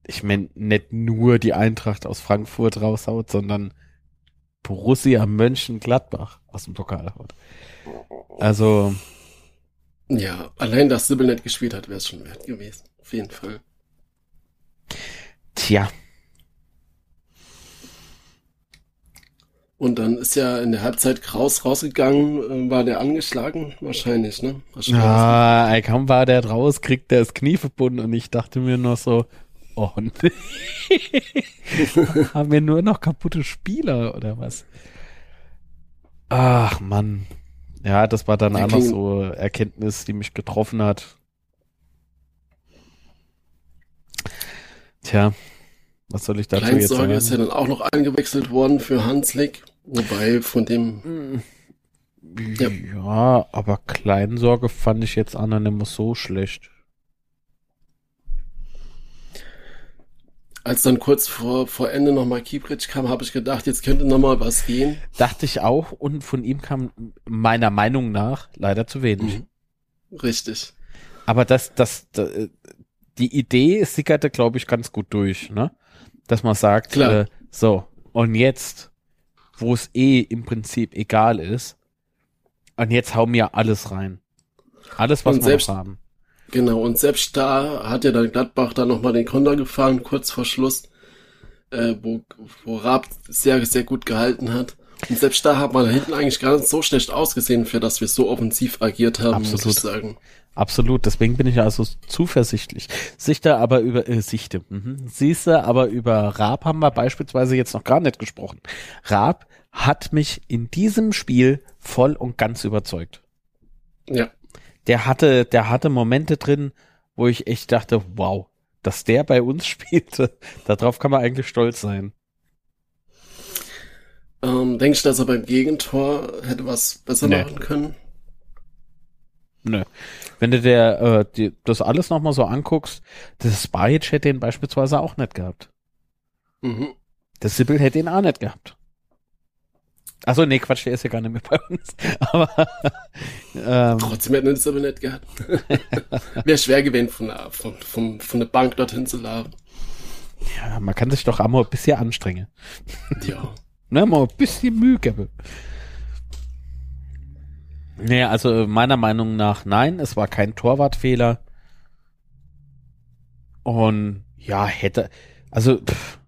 ich meine, nicht nur die Eintracht aus Frankfurt raushaut, sondern Borussia Mönchengladbach aus dem Pokal haut. Also. Ja, allein, dass Sibyl nicht gespielt hat, wäre es schon wert gewesen. Auf jeden Fall. Tja. Und dann ist ja in der Halbzeit Kraus rausgegangen, äh, war der angeschlagen? Wahrscheinlich, ne? Wahrscheinlich. Ah, kaum war der raus, kriegt der das Knie verbunden und ich dachte mir noch so, oh nee. Haben wir nur noch kaputte Spieler oder was? Ach Mann. Ja, das war dann auch noch so Erkenntnis, die mich getroffen hat. Tja, was soll ich dazu jetzt sagen? ist ja dann auch noch eingewechselt worden für Hanslik. Wobei von dem. Ja. ja, aber Kleinsorge fand ich jetzt an immer so schlecht. Als dann kurz vor, vor Ende nochmal Kiebrich kam, habe ich gedacht, jetzt könnte nochmal was gehen. Dachte ich auch und von ihm kam meiner Meinung nach leider zu wenig. Mhm. Richtig. Aber das, das, das die Idee sickerte, glaube ich, ganz gut durch, ne? Dass man sagt, äh, so, und jetzt wo es eh im Prinzip egal ist. Und jetzt hauen wir alles rein. Alles, was und wir selbst, haben. Genau, und selbst da hat ja dann Gladbach dann nochmal den Konter gefahren, kurz vor Schluss, äh, wo, wo Raab sehr, sehr gut gehalten hat. Und selbst da hat man hinten eigentlich gar nicht so schlecht ausgesehen, für dass wir so offensiv agiert haben, Absolut. muss ich sagen. Absolut, deswegen bin ich also zuversichtlich. Sichte aber über, äh, Sichte, mhm. siehste, aber über Raab haben wir beispielsweise jetzt noch gar nicht gesprochen. Raab hat mich in diesem Spiel voll und ganz überzeugt. Ja. Der hatte, der hatte Momente drin, wo ich echt dachte, wow, dass der bei uns spielte, darauf kann man eigentlich stolz sein. Ähm, denkst du, dass er beim Gegentor hätte was besser Nee. machen können? Nö. Wenn du der, äh, die, das alles nochmal so anguckst, das Bajic hätte ihn beispielsweise auch nicht gehabt. Mhm. Der Sibyl hätte ihn auch nicht gehabt. Achso, nee, Quatsch, der ist ja gar nicht mehr bei uns. Aber ähm, Trotzdem hätten wir das aber nicht gehabt. Wäre schwer gewesen, von der, von, von, von der Bank dorthin zu laufen. ja, man kann sich doch auch mal ein bisschen anstrengen. Ja. Ne, mal ein bisschen Mühe geben. Nee, also meiner Meinung nach nein, es war kein Torwartfehler. Und ja, hätte, also pff,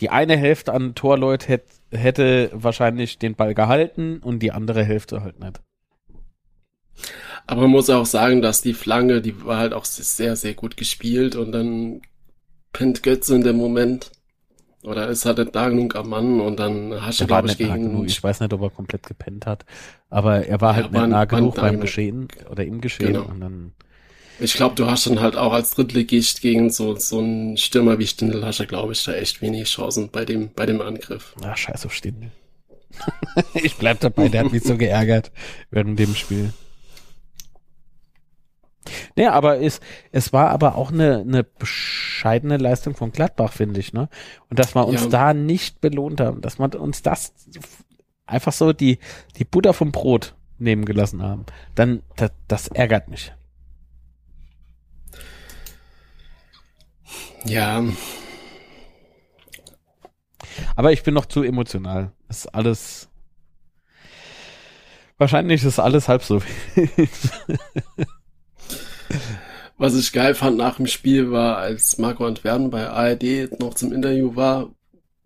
die eine Hälfte an Torleut hätt, hätte wahrscheinlich den Ball gehalten und die andere Hälfte halt nicht. Aber man muss auch sagen, dass die Flanke, die war halt auch sehr, sehr gut gespielt und dann pennt Götze in dem Moment. Oder ist halt nicht da genug am Mann und dann hast du, Er glaube ich, nah gegen. Ich weiß nicht, ob er komplett gepennt hat, aber er war Ja, halt war- nicht nah genug nah beim genug. Geschehen oder im Geschehen Genau. und dann Ich glaube, du hast dann halt auch als Drittligist gegen so, so einen Stürmer wie Stindl hast du, glaube ich, da echt wenig Chancen bei dem, bei dem Angriff. Ach, scheiß auf Stindl. ich bleib dabei, der hat mich so geärgert während dem Spiel. Nee, aber es, es war aber auch eine, eine bescheidene Leistung von Gladbach, finde ich, ne? Und dass wir uns Ja. da nicht belohnt haben, dass wir uns das einfach so die, die Butter vom Brot nehmen gelassen haben, dann, das, das ärgert mich. Ja, Aber ich bin noch zu emotional. Ist alles. Wahrscheinlich ist alles halb so. was ich geil fand nach dem Spiel war, als Marco Antwerpen bei ARD noch zum Interview war,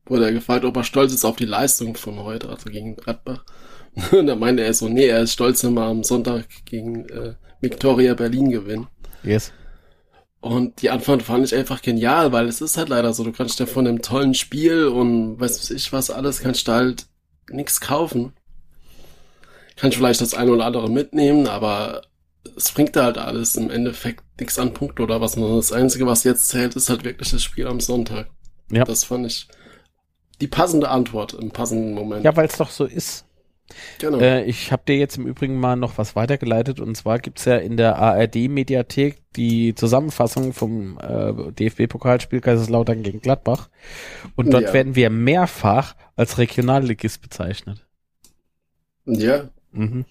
wurde er gefragt, ob er stolz ist auf die Leistung von heute, also gegen Gladbach. Und da meinte er so, nee, er ist stolz, wenn wir am Sonntag gegen äh, Victoria Berlin gewinnen. yes. Und die Antwort fand ich einfach genial, weil es ist halt leider so, du kannst ja von einem tollen Spiel und weiß ich was alles, kannst du halt nichts kaufen. Kannst vielleicht das eine oder andere mitnehmen, aber es bringt da halt alles im Endeffekt nichts an Punkte oder was. Das Einzige, was jetzt zählt, ist halt wirklich das Spiel am Sonntag. Ja. Das fand ich die passende Antwort im passenden Moment. Ja, weil es doch so ist. genau. Äh, ich habe dir jetzt im Übrigen mal noch was weitergeleitet und zwar gibt's ja in der ARD-Mediathek die Zusammenfassung vom äh, DFB-Pokalspiel Kaiserslautern gegen Gladbach und dort Ja. werden wir mehrfach als Regionalligist bezeichnet. ja, Mhm.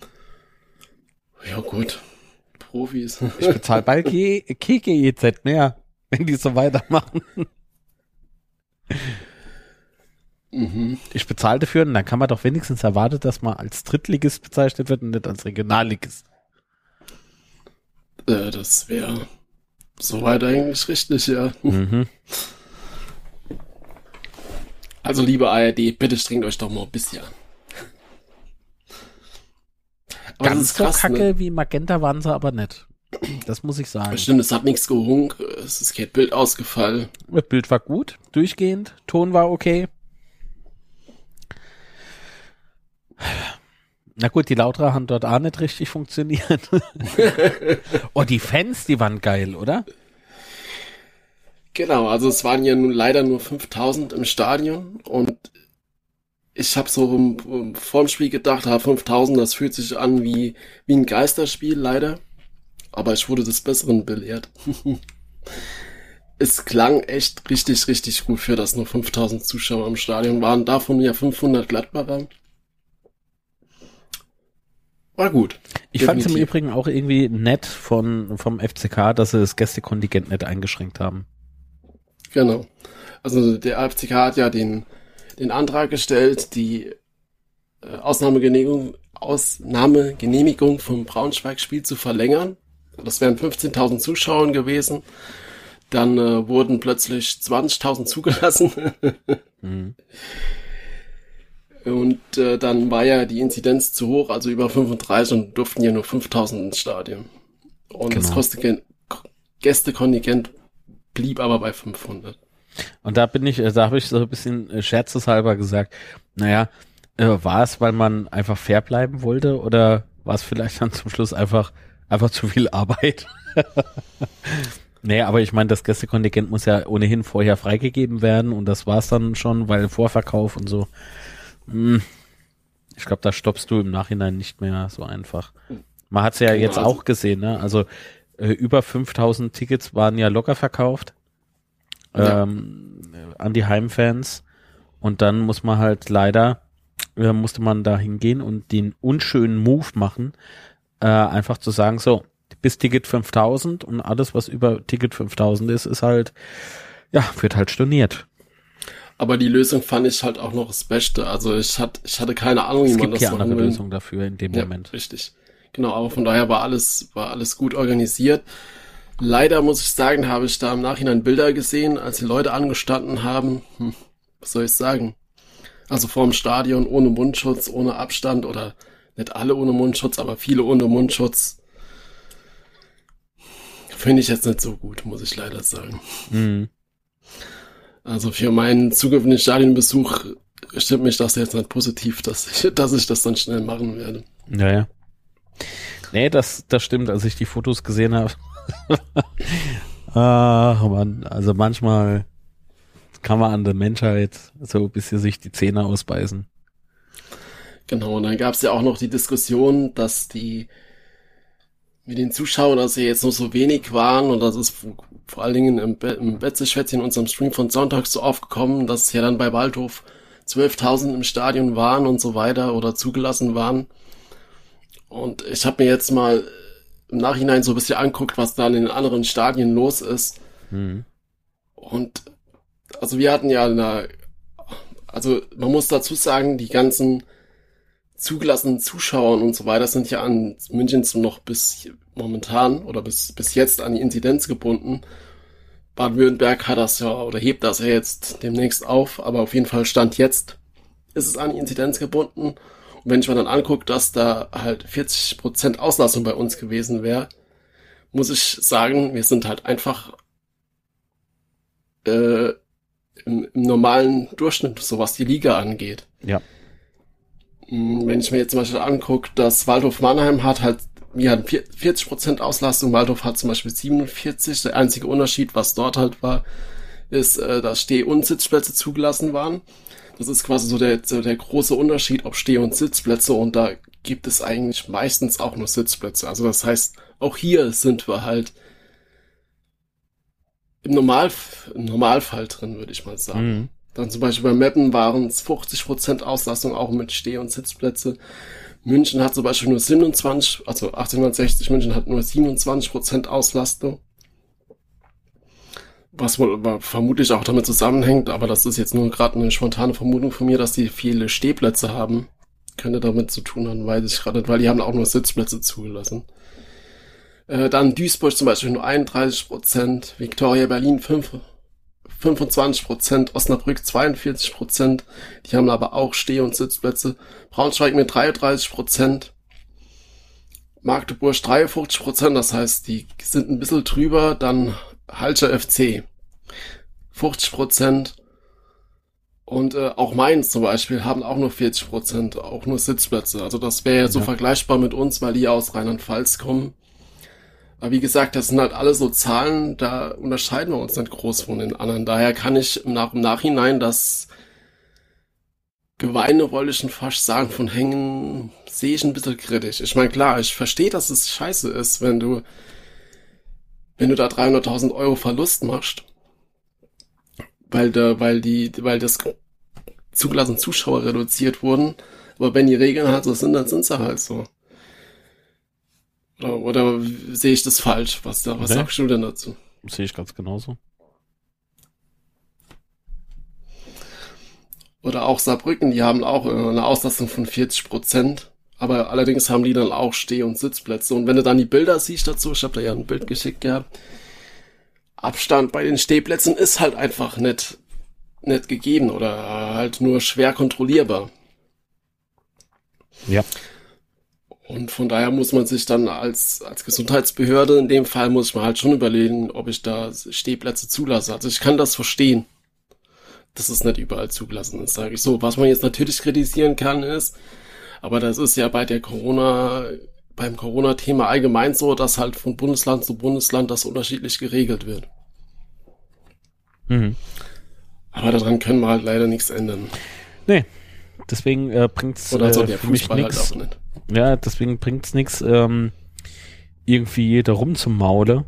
ja gut. Profis. Ich bezahle bald KGEZ mehr, wenn die so weitermachen. mhm. Ich bezahle dafür und dann kann man doch wenigstens erwarten, dass man als Drittligist bezeichnet wird und nicht als Regionalligist. Äh, das wäre soweit eigentlich richtig, ja. Mhm. Also liebe ARD, bitte strengt euch doch mal ein bisschen an. Aber das Ganz ist so krass, kacke ne? wie Magenta waren sie aber nicht. Das muss ich sagen. Stimmt, es hat nichts gehunkt, es ist kein Bild ausgefallen. Das Bild war gut, durchgehend, Ton war okay. Na gut, die Lauterer haben dort auch nicht richtig funktioniert. oh, die Fans, die waren geil, oder? Genau, also es waren ja nun leider nur 5000 im Stadion und ich habe so im, im, vor dem Spiel gedacht, ah, 5000, das fühlt sich an wie, wie ein Geisterspiel, leider. Aber ich wurde des Besseren belehrt. es klang echt richtig, richtig gut für das nur 5000 Zuschauer im Stadion waren. Davon ja 500 Gladbacher. War gut. Ich fand es im. Übrigen auch irgendwie nett von, vom FCK, dass sie das Gästekontingent nicht eingeschränkt haben. Genau. Also der AFCK hat ja den, den Antrag gestellt, die äh, Ausnahmegenehmigung, Ausnahmegenehmigung vom Braunschweig-Spiel zu verlängern. das wären 15.000 Zuschauer gewesen. Dann äh, wurden plötzlich 20.000 zugelassen. mhm. Und äh, dann war ja die Inzidenz zu hoch, also über 35 und durften ja nur 5.000 ins Stadion. Und genau. das Gästekontingent blieb aber bei 500. Und da bin ich, äh, da habe ich so ein bisschen äh, scherzeshalber gesagt, naja, äh, war es, weil man einfach fair bleiben wollte oder war es vielleicht dann zum Schluss einfach, einfach zu viel Arbeit? nee, aber ich meine, das Gästekontingent muss ja ohnehin vorher freigegeben werden und das war's dann schon, weil Vorverkauf und so. Hm, ich glaube, da stoppst du im Nachhinein nicht mehr so einfach. Man hat's ja jetzt auch gesehen, ne? Also äh, über 5000 Tickets waren ja locker verkauft ja. ähm, an die Heimfans. Und dann muss man halt leider, äh, musste man da hingehen und den unschönen Move machen, äh, einfach zu sagen, so, bis Ticket 5000 und alles, was über Ticket 5000 ist, ist halt, ja, wird halt storniert. Aber die Lösung fand ich halt auch noch das Beste. Also ich hatte, ich hatte keine Ahnung, wie man das ja andere Lösung dafür in dem ja, Moment. Richtig. Genau, aber von daher war alles, war alles gut organisiert. Leider muss ich sagen, habe ich da im Nachhinein Bilder gesehen, als die Leute angestanden haben. Hm, was soll ich sagen? Also vorm Stadion ohne Mundschutz, ohne Abstand oder nicht alle ohne Mundschutz, aber viele ohne Mundschutz. Finde ich jetzt nicht so gut, muss ich leider sagen. Mhm. Also für meinen zukünftigen Stadionbesuch stimmt mich das jetzt nicht positiv, dass ich, dass ich das dann schnell machen werde. Naja. Nee, das, das stimmt, als ich die Fotos gesehen habe. Ach man, also manchmal kann man an der Menschheit so ein bisschen sich die Zähne ausbeißen. Genau, und dann gab es ja auch noch die Diskussion, dass die mit den Zuschauern, dass sie jetzt nur so wenig waren und das ist vor allen Dingen im, Be im Betzeschwätzchen in unserem Stream von Sonntags so aufgekommen, dass ja dann bei Waldhof 12.000 im Stadion waren und so weiter oder zugelassen waren. Und ich habe mir jetzt mal im Nachhinein so ein bisschen anguckt, was da in den anderen Stadien los ist. Mhm. Und also wir hatten ja eine, also man muss dazu sagen, die ganzen zugelassenen Zuschauer und so weiter sind ja an München noch bis momentan oder bis, bis jetzt an die Inzidenz gebunden. Baden-Württemberg hat das ja oder hebt das ja jetzt demnächst auf, aber auf jeden Fall Stand jetzt ist es an die Inzidenz gebunden. Und wenn ich mir dann angucke, dass da halt 40 Prozent Auslastung bei uns gewesen wäre, muss ich sagen, wir sind halt einfach äh, im, im normalen Durchschnitt, so was die Liga angeht. Ja. Hm, wenn ich mir jetzt zum Beispiel angucke, dass Waldhof Mannheim hat halt, wir hatten 40 Prozent Auslastung, Waldhof hat zum Beispiel 47. Der einzige Unterschied, was dort halt war, ist, äh, dass Steh- und Sitzplätze zugelassen waren. Das ist quasi so der, so der große Unterschied, ob Steh- und Sitzplätze und da gibt es eigentlich meistens auch nur Sitzplätze. Also das heißt, auch hier sind wir halt im, Normal, im Normalfall drin, würde ich mal sagen. Mhm. Dann zum Beispiel bei Mappen waren es 50% Auslastung auch mit Steh- und Sitzplätze. München hat zum Beispiel nur 27, also 1860 München hat nur 27% Auslastung was wohl vermutlich auch damit zusammenhängt, aber das ist jetzt nur gerade eine spontane Vermutung von mir, dass die viele Stehplätze haben. Könnte damit zu tun haben, weiß ich gerade, weil die haben auch nur Sitzplätze zugelassen. Äh, dann Duisburg zum Beispiel nur 31 Prozent, Victoria Berlin 5, 25 Prozent, Osnabrück 42 Prozent, die haben aber auch Steh- und Sitzplätze. Braunschweig mit 33 Prozent, Magdeburg 53 Prozent, das heißt, die sind ein bisschen drüber, dann Halscher FC 50 Prozent und äh, auch Mainz zum Beispiel haben auch nur 40 Prozent, auch nur Sitzplätze. Also das wäre ja so vergleichbar mit uns, weil die aus Rheinland-Pfalz kommen. Aber wie gesagt, das sind halt alle so Zahlen, da unterscheiden wir uns nicht groß von den anderen. Daher kann ich nach, im Nachhinein das Geweine, wollte ich schon fast sagen, von Hängen sehe ich ein bisschen kritisch. Ich meine, klar, ich verstehe, dass es scheiße ist, wenn du wenn du da 300.000 Euro Verlust machst, weil da, weil die, weil das zugelassene Zuschauer reduziert wurden, aber wenn die Regeln halt so sind, dann sind sie halt so. Oder, oder sehe ich das falsch? Was, da, was okay. sagst du denn dazu? Sehe ich ganz genauso. Oder auch Saarbrücken, die haben auch äh, eine Auslastung von 40 Prozent. Aber allerdings haben die dann auch Steh- und Sitzplätze. Und wenn du dann die Bilder siehst dazu, ich habe da ja ein Bild geschickt gehabt, Abstand bei den Stehplätzen ist halt einfach nicht, nicht gegeben oder halt nur schwer kontrollierbar. Ja. Und von daher muss man sich dann als, als Gesundheitsbehörde, in dem Fall muss ich mir halt schon überlegen, ob ich da Stehplätze zulasse. Also ich kann das verstehen, dass es nicht überall zugelassen ist, sage ich so. Was man jetzt natürlich kritisieren kann, ist, aber das ist ja bei der Corona, beim Corona-Thema allgemein so, dass halt von Bundesland zu Bundesland das unterschiedlich geregelt wird. Mhm. Aber daran können wir halt leider nichts ändern. Nee. Deswegen äh, bringt's Oder so äh, der für mich halt nichts. nicht. Ja, deswegen bringt's nichts, ähm, irgendwie jeder rumzumaule,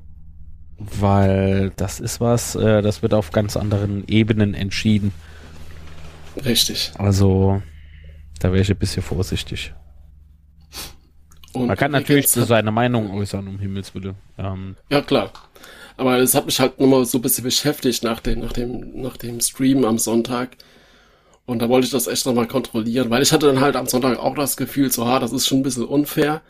weil das ist was, äh, das wird auf ganz anderen Ebenen entschieden. Richtig. Also, da wäre ich ein bisschen vorsichtig. Und Man kann natürlich so seine Meinung äußern, um Himmels Willen. Ähm, Ja, klar. Aber es hat mich halt nochmal so ein bisschen beschäftigt nach dem, nach dem, nach dem Stream am Sonntag. Und da wollte ich das echt nochmal kontrollieren, weil ich hatte dann halt am Sonntag auch das Gefühl, so, ha, das ist schon ein bisschen unfair.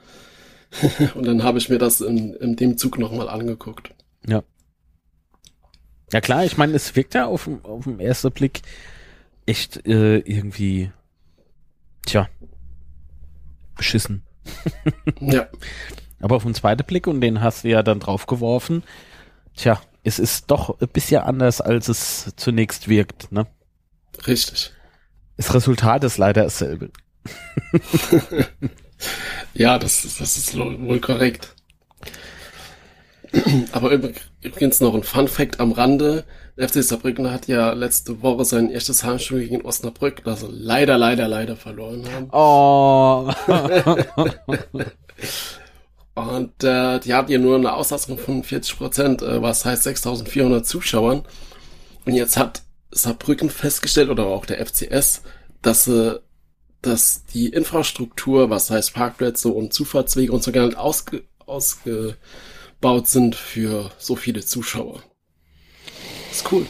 Und dann habe ich mir das in, in dem Zug nochmal angeguckt. ja. Ja klar, ich meine, es wirkt ja auf, den- auf den ersten Blick echt äh, irgendwie, tja, beschissen. Ja, Aber auf den zweiten Blick, und den hast du ja dann drauf geworfen, tja, es ist doch ein bisschen anders, als es zunächst wirkt. Ne? richtig. Das Resultat ist leider dasselbe. Ja, das, ist- das ist wohl korrekt. Aber übrig- übrigens noch ein Fun Fact am Rande. Der FC Saarbrücken hat ja letzte Woche sein erstes Heimspiel gegen Osnabrück, das sie leider, leider, leider verloren haben. Oh. Und äh, die hatten ja nur eine Auslastung von 40 Prozent, äh, was heißt 6400 Zuschauern. Und jetzt hat Saarbrücken festgestellt, oder auch der FCS, dass, äh, dass die Infrastruktur, was heißt Parkplätze und Zufahrtswege und so gar nicht ausge, ausgebaut sind für so viele Zuschauer. Ist cool.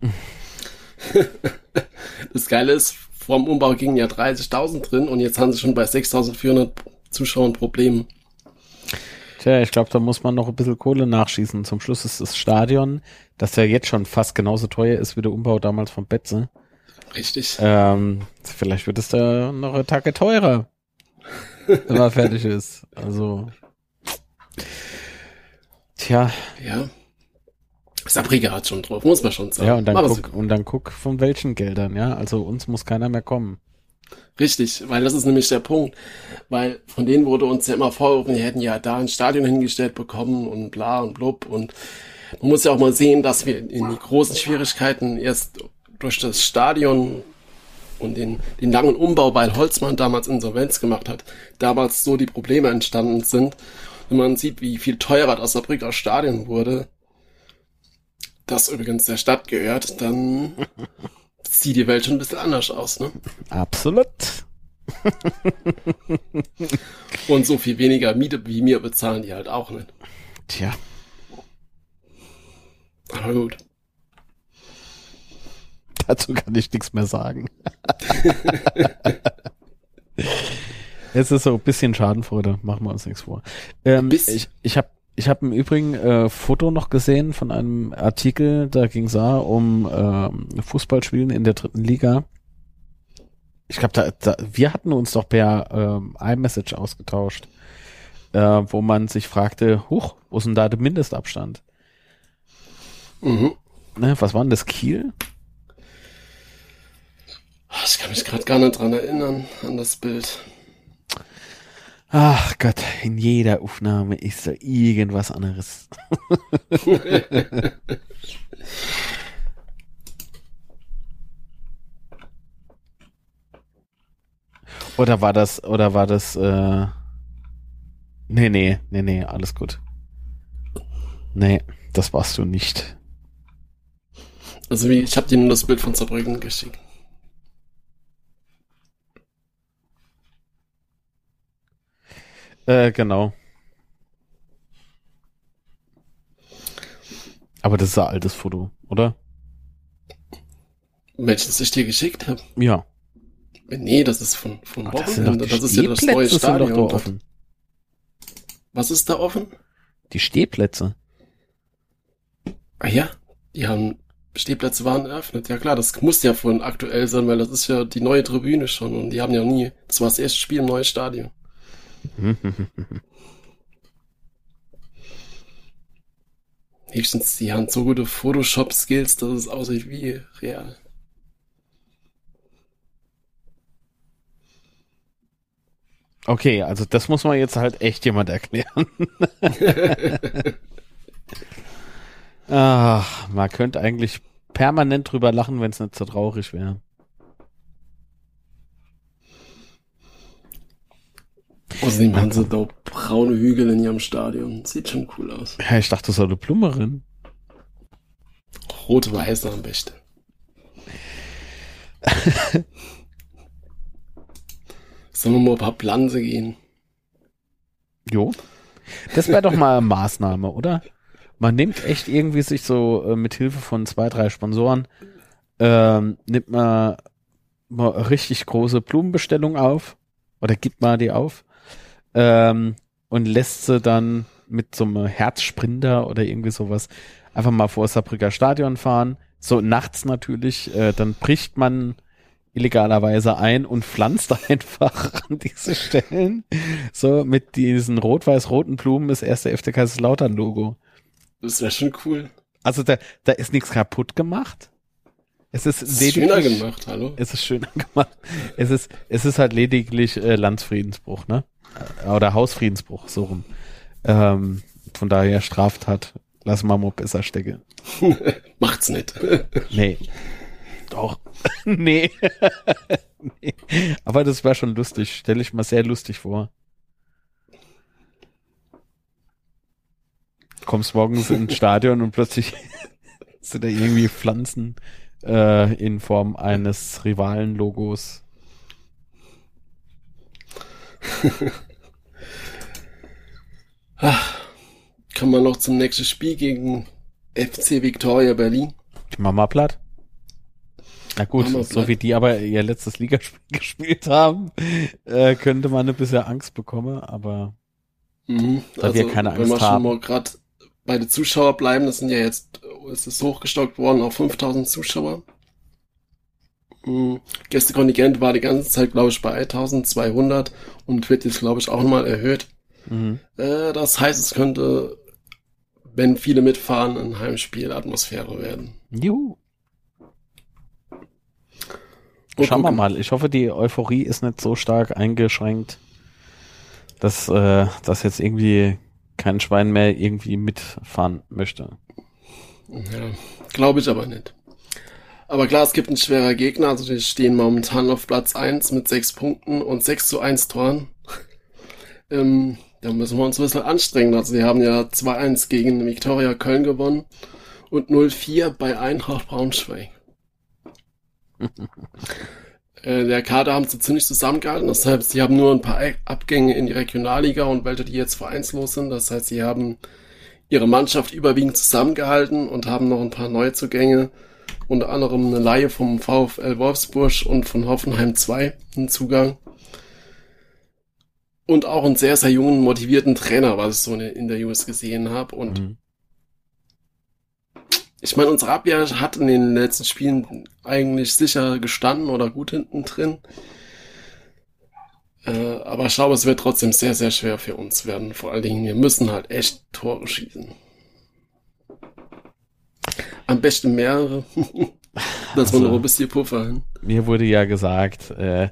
das Geile ist, vor dem Umbau gingen ja 30.000 drin und jetzt haben sie schon bei 6.400 Zuschauern Probleme. Tja, ich glaube, da muss man noch ein bisschen Kohle nachschießen. Zum Schluss ist das Stadion, das ja jetzt schon fast genauso teuer ist wie der Umbau damals von Betze. Richtig. Ähm, vielleicht wird es da noch eine Tage teurer, wenn er fertig ist. Also, tja, Ja. Sabrika hat schon drauf, muss man schon sagen. ja, und dann so- guck, und dann guck von welchen Geldern, ja. Also uns muss keiner mehr kommen. Richtig, weil das ist nämlich der Punkt. Weil von denen wurde uns ja immer vorgeworfen, die hätten ja da ein Stadion hingestellt bekommen und bla und blub. Und man muss ja auch mal sehen, dass wir in die großen Schwierigkeiten erst durch das Stadion und den, den langen Umbau, weil Holzmann damals Insolvenz gemacht hat, damals so die Probleme entstanden sind. Wenn man sieht, wie viel teurer das Saarbrücker Stadion wurde, das übrigens der Stadt gehört, dann sieht die Welt schon ein bisschen anders aus, ne? Absolut. Und so viel weniger Miete wie mir bezahlen die halt auch nicht. Tja, Aber gut. dazu kann ich nichts mehr sagen. Es ist so ein bisschen Schadenfreude, machen wir uns nichts vor. Ähm, ich ich habe ich hab im Übrigen äh, Foto noch gesehen von einem Artikel, da ging es um ähm, Fußballspielen in der dritten Liga. Ich glaube, da, da, wir hatten uns doch per ähm, iMessage ausgetauscht, äh, wo man sich fragte, huch, wo ist denn da der Mindestabstand? Mhm. Ne, was war denn das Kiel? Ich kann mich gerade gar nicht dran erinnern, an das Bild. Ach Gott, in jeder Aufnahme ist da irgendwas anderes. oder war das, oder war das, äh, nee, nee, nee, nee, alles gut. Nee, das warst du nicht. Also wie, ich habe dir nur das Bild von Saarbrücken geschickt. Äh, genau. Aber das ist ein altes Foto, oder? Welches ich dir geschickt habe. Ja. Nee, das ist von, von oh, das, Wochenende. das ist ja das neue Stadion. Doch offen. Was ist da offen? Die Stehplätze. Ah ja, die haben Stehplätze waren eröffnet. Ja klar, das muss ja von aktuell sein, weil das ist ja die neue Tribüne schon und die haben ja nie. Das war das erste Spiel im neuen Stadion. Höchstens, die haben so gute Photoshop-Skills, dass es aussieht wie real. Okay, also das muss man jetzt halt echt jemand erklären. Ach, man könnte eigentlich permanent drüber lachen, wenn es nicht so traurig wäre. Außerdem haben sie da braune Hügel in ihrem Stadion. Sieht schon cool aus. Ja, ich dachte, das soll eine Blumerin. Rot-Weiß am besten. Sollen wir mal ein paar Pflanze gehen? Jo. Das wäre doch mal eine Maßnahme, oder? Man nimmt echt irgendwie sich so äh, mit Hilfe von zwei, drei Sponsoren, ähm, nimmt man mal richtig große Blumenbestellung auf oder gibt mal die auf ähm, und lässt sie dann mit so einem Herzsprinter oder irgendwie sowas einfach mal vor Saarbrücker Stadion fahren. So nachts natürlich, äh, dann bricht man illegalerweise ein und pflanzt einfach an diese Stellen. So mit diesen rot-weiß-roten Blumen ist erste FC Kaiserslautern Logo. Das wäre schon cool. Also da, da ist nichts kaputt gemacht. Es ist, es ist schöner gemacht, hallo. Es ist schöner gemacht. Es ist, es ist halt lediglich äh, Landsfriedensbruch, ne? Oder Hausfriedensbruch, so rum. Ähm, von daher Straftat. Lass mal mal besser stecken. Macht's nicht. nee. Doch. nee. nee. Aber das war schon lustig. Stelle ich mal sehr lustig vor. Kommst morgens ins Stadion und plötzlich sind da irgendwie Pflanzen äh, in Form eines Rivalen-Logos. Ach, kann man noch zum nächsten Spiel gegen FC Victoria Berlin? Mama platt. Na gut, so wie die aber ihr letztes Ligaspiel gespielt haben, äh, könnte man ein bisschen Angst bekommen, aber mhm. da also, wir keine Angst wenn wir haben. Schon mal grad bei den Zuschauern bleiben, das sind ja jetzt, es ist hochgestockt worden auf 5000 Zuschauer. Mhm. Gästekontingent war die ganze Zeit, glaube ich, bei 1200 und wird jetzt, glaube ich, auch nochmal erhöht. Mhm. Äh, das heißt, es könnte, wenn viele mitfahren, ein Heimspiel Atmosphäre werden. Juhu. Und Schauen wir mal. Ich hoffe, die Euphorie ist nicht so stark eingeschränkt, dass äh, das jetzt irgendwie kein Schwein mehr irgendwie mitfahren möchte. Ja, glaube ich aber nicht. Aber klar, es gibt einen schwerer Gegner, also die stehen momentan auf Platz 1 mit 6 Punkten und 6 zu 1 Toren. ähm, da müssen wir uns ein bisschen anstrengen. Also die haben ja 2-1 gegen Viktoria Köln gewonnen und 0-4 bei Eintracht Braunschweig. äh, der Kader haben sie ziemlich zusammengehalten. Das heißt, sie haben nur ein paar Abgänge in die Regionalliga und welche, die jetzt vereinslos sind. Das heißt, sie haben ihre Mannschaft überwiegend zusammengehalten und haben noch ein paar Neuzugänge. Unter anderem eine Laie vom VfL Wolfsburg und von Hoffenheim 2 einen Zugang. Und auch einen sehr, sehr jungen, motivierten Trainer, was ich so in den Interviews gesehen habe. Und mhm. Ich meine, unsere Abwehr hat in den letzten Spielen eigentlich sicher gestanden oder gut hinten drin. Äh, aber ich glaube, es wird trotzdem sehr, sehr schwer für uns werden. Vor allen Dingen, wir müssen halt echt Tore schießen. Am besten mehrere. dass also, wir noch ein bisschen puffern. Mir wurde ja gesagt, äh,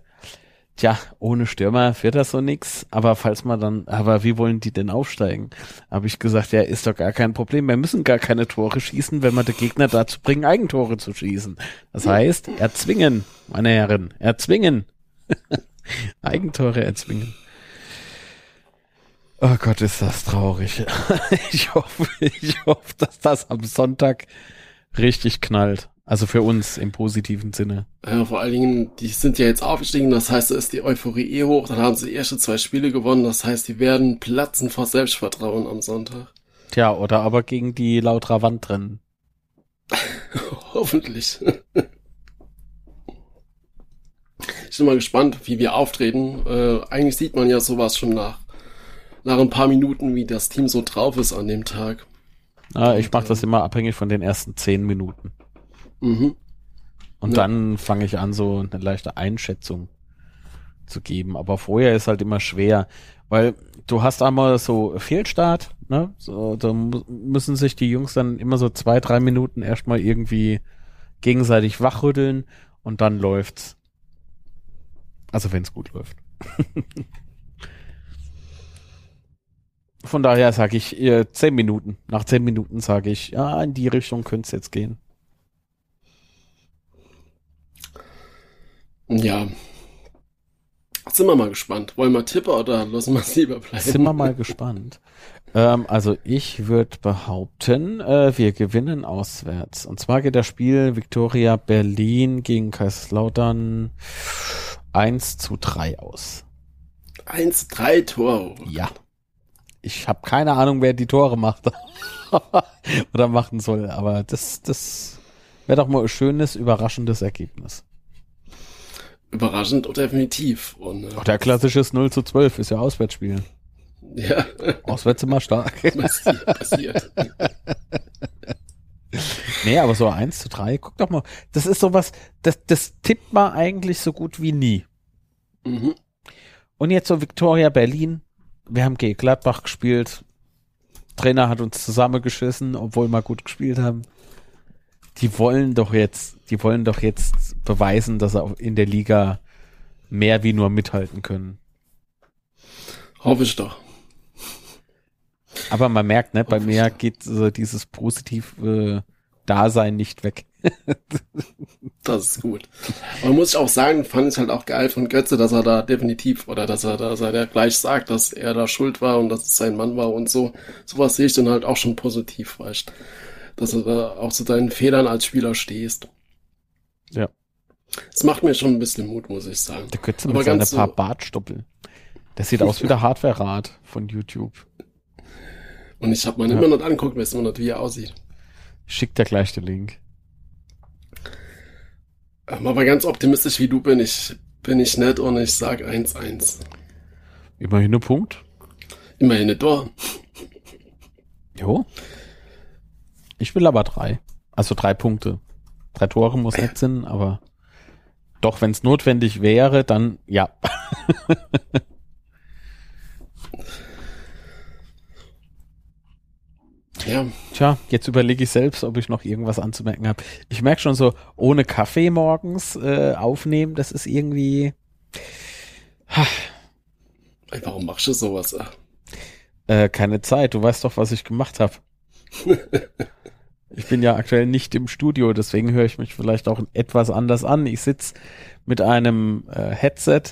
Tja, ohne Stürmer wird das so nix. Aber falls man dann, aber wie wollen die denn aufsteigen? Habe ich gesagt, ja, ist doch gar kein Problem. Wir müssen gar keine Tore schießen, wenn wir den Gegner dazu bringen, Eigentore zu schießen. Das heißt, erzwingen, meine Herren, erzwingen. Eigentore erzwingen. Oh Gott, ist das traurig. ich hoffe, ich hoffe, dass das am Sonntag richtig knallt. Also für uns im positiven Sinne. Ja, vor allen Dingen, die sind ja jetzt aufgestiegen, das heißt, da ist die Euphorie eh hoch, dann haben sie die ersten zwei Spiele gewonnen, das heißt, die werden platzen vor Selbstvertrauen am Sonntag. Tja, oder aber gegen die Lautra Wand rennen. Hoffentlich. Ich bin mal gespannt, wie wir auftreten. Äh, eigentlich sieht man ja sowas schon nach, nach ein paar Minuten, wie das Team so drauf ist an dem Tag. Ah, ich mache das immer abhängig von den ersten zehn Minuten. Mhm. Und Ja. dann fange ich an, so eine leichte Einschätzung zu geben. Aber vorher ist halt immer schwer, weil du hast einmal so Fehlstart, ne? So, da müssen sich die Jungs dann immer so zwei, drei Minuten erstmal irgendwie gegenseitig wachrütteln und dann läuft's. Also wenn es gut läuft. Von daher sage ich äh, zehn Minuten. Nach zehn Minuten sage ich, ja, in die Richtung könnte es jetzt gehen. Ja. Sind wir mal gespannt. Wollen wir tippen oder lassen wir es lieber bleiben? Sind wir mal gespannt. Ähm, also ich würde behaupten, äh, wir gewinnen auswärts. Und zwar geht das Spiel Victoria Berlin gegen Kaiserslautern 1 zu 3 aus. Eins, drei Tore. Ja. Ich habe keine Ahnung, wer die Tore macht oder machen soll, aber das, das wäre doch mal ein schönes, überraschendes Ergebnis. Überraschend und definitiv. Und, äh, Auch der klassisches 0 zu 12 ist ja Auswärtsspiel. ja, Auswärts immer stark. passiert. passiert. Nee, aber so 1 zu 3, guck doch mal. Das ist sowas, das, das tippt man eigentlich so gut wie nie. mhm. Und jetzt so Victoria Berlin. Wir haben gegen Gladbach gespielt. Trainer hat uns zusammengeschissen, obwohl wir gut gespielt haben. Die wollen doch jetzt, die wollen doch jetzt beweisen, dass sie auch in der Liga mehr wie nur mithalten können. Hoffe ich doch. Aber man merkt, ne, bei Hoffe mir geht so dieses positive Dasein nicht weg. Das ist gut. Aber muss ich auch sagen, fand ich halt auch geil von Götze, dass er da definitiv oder dass er, dass er da gleich sagt, dass er da schuld war und dass es sein Mann war und so. Sowas sehe ich dann halt auch schon positiv, weißt Dass du da auch zu deinen Fehlern als Spieler stehst. Ja. Das macht mir schon ein bisschen Mut, muss ich sagen. Der Götze mit seinen ganz paar so- Bartstoppeln. Das sieht aus wie der Hardware-Rad von YouTube. Und ich habe mir Ja. immer noch anguckt, weiß immer noch, wie er aussieht. Schickt dir gleich den Link. Ähm, Aber ganz optimistisch wie du bin ich, bin ich nett und ich sag 1-1. Immerhin ein Punkt. Immerhin ein Tor. Jo. Ich will aber drei. Also drei Punkte. Drei Tore muss nicht sein, aber doch, wenn es notwendig wäre, dann ja. Ja, Tja, jetzt überlege ich selbst, ob ich noch irgendwas anzumerken habe. Ich merke schon so, ohne Kaffee morgens äh, aufnehmen, das ist irgendwie ey, warum machst du sowas? Ach, äh, keine Zeit. Du weißt doch, was ich gemacht habe. ich bin ja aktuell nicht im Studio, deswegen höre ich mich vielleicht auch etwas anders an. Ich sitz mit einem äh, Headset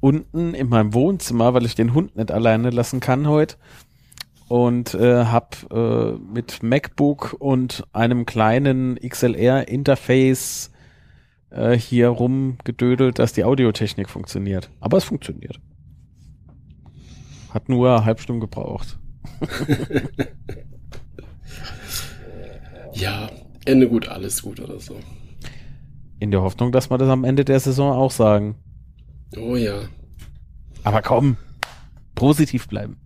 unten in meinem Wohnzimmer, weil ich den Hund nicht alleine lassen kann heute. Und äh, hab äh, mit MacBook und einem kleinen XLR-Interface äh, hier rumgedödelt, dass die Audiotechnik funktioniert. Aber es funktioniert. Hat nur eine halbe Stunde gebraucht. Ja, Ende gut, alles gut oder so. In der Hoffnung, dass wir das am Ende der Saison auch sagen. Oh ja, Aber komm, positiv bleiben.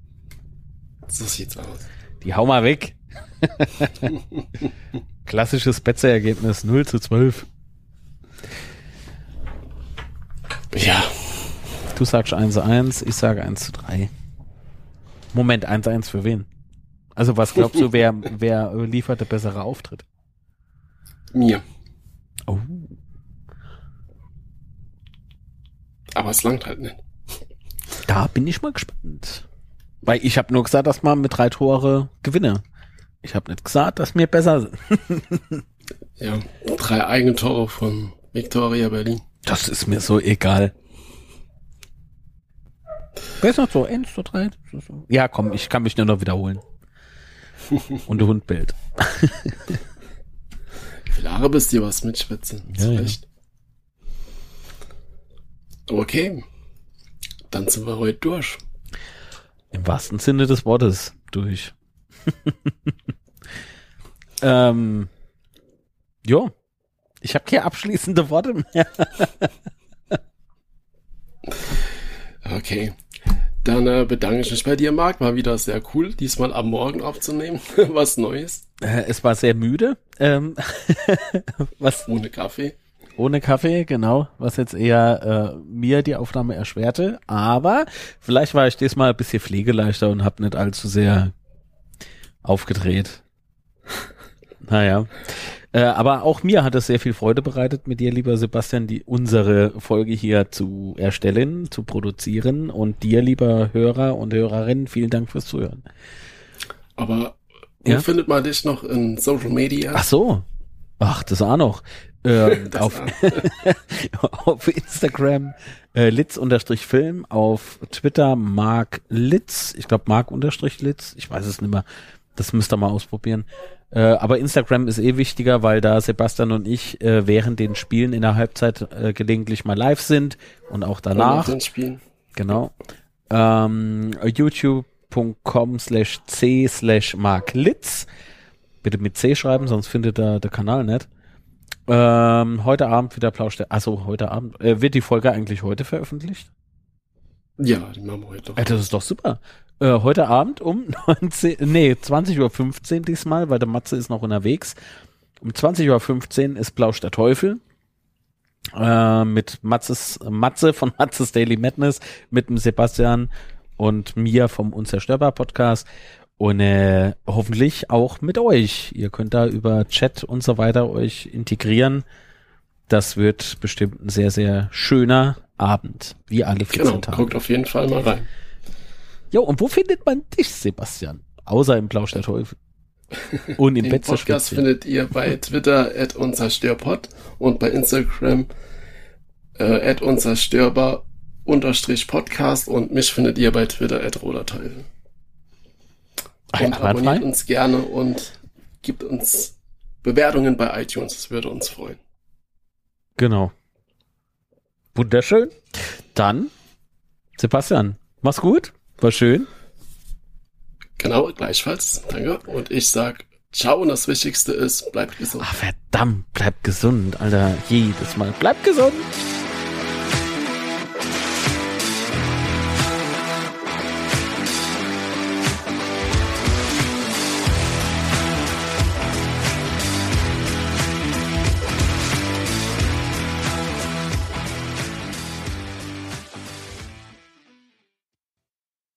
So sieht's aus. Die hau mal weg. Klassisches Betze-Ergebnis 0 zu 12. Ja, Du sagst 1 zu 1, ich sage 1 zu 3. Moment, 1 zu 1 für wen? Also was glaubst du, wer, wer liefert der bessere Auftritt? mir. Oh. Aber es langt halt nicht. Da bin ich mal gespannt. Weil ich habe nur gesagt, dass man mit drei Tore gewinne. Ich habe nicht gesagt, dass mir besser sind. Ja, drei Eigentore von Victoria Berlin. Das ist mir so egal. Wer ist noch so? 1 zu 3? Ja, komm, ich kann mich nur noch wiederholen. Und Hund bellt. Wie viele Haare bist du was mit Spitze? Ja, ja. Okay. Dann sind wir heute durch. Im wahrsten Sinne des Wortes durch. ähm, jo. Ich habe keine abschließende Worte mehr. Okay. Dann äh, bedanke ich mich bei dir, Marc. War wieder sehr cool, diesmal am Morgen aufzunehmen. was Neues. Äh, es war sehr müde. Ähm, was? Ohne Kaffee. Ohne Kaffee, genau, was jetzt eher äh, mir die Aufnahme erschwerte. Aber vielleicht war ich diesmal ein bisschen pflegeleichter und habe nicht allzu sehr aufgedreht. naja. Äh, aber auch mir hat es sehr viel Freude bereitet, mit dir, lieber Sebastian, die unsere Folge hier zu erstellen, zu produzieren. Und dir, lieber Hörer und Hörerin, vielen Dank fürs Zuhören. Aber wo ja? findet man dich noch in Social Media? Ach so. Ach, das auch noch. Ähm, auf, auf Instagram äh, Litz-Film, auf Twitter Mark Litz, ich glaube Mark Litz, ich weiß es nicht mehr, das müsst ihr mal ausprobieren. Äh, aber Instagram ist eh wichtiger, weil da Sebastian und ich äh, während den Spielen in der Halbzeit äh, gelegentlich mal live sind und auch danach. Und Spielen. Genau. Ähm, youtube.com slash c slash Mark Litz. Bitte mit C schreiben, sonst findet er der Kanal nicht. Ähm, heute Abend wieder Plausch. Also heute Abend. Äh, wird die Folge eigentlich heute veröffentlicht? Ja, die machen wir heute. Äh, das ist doch super. Äh, heute Abend um 19, nee, 20.15 Uhr diesmal, weil der Matze ist noch unterwegs. Um 20.15 Uhr ist Plausch der Teufel. Äh, mit Matzes, Matze von Matzes Daily Madness, mit dem Sebastian und mir vom Unzerstörbar Podcast und äh, hoffentlich auch mit euch. Ihr könnt da über Chat und so weiter euch integrieren. Das wird bestimmt ein sehr, sehr schöner Abend, wie alle 14 genau, Tage. Guckt auf jeden Fall mal rein. Jo, und wo findet man dich, Sebastian? Außer im Plausch der Teufel. Und im Den Podcast findet ihr bei Twitter at unzerstörpod und bei Instagram äh, at unzerstörbar unterstrich Podcast und mich findet ihr bei Twitter at roderteufel. Und abonniert uns gerne und gibt uns Bewertungen bei iTunes. Das würde uns freuen. Genau. Wunderschön. Dann, Sebastian, mach's gut. War schön. Genau, gleichfalls. Danke. Und ich sag ciao und das Wichtigste ist, bleibt gesund. Ach, verdammt, bleibt gesund, Alter. Jedes Mal. Bleibt gesund.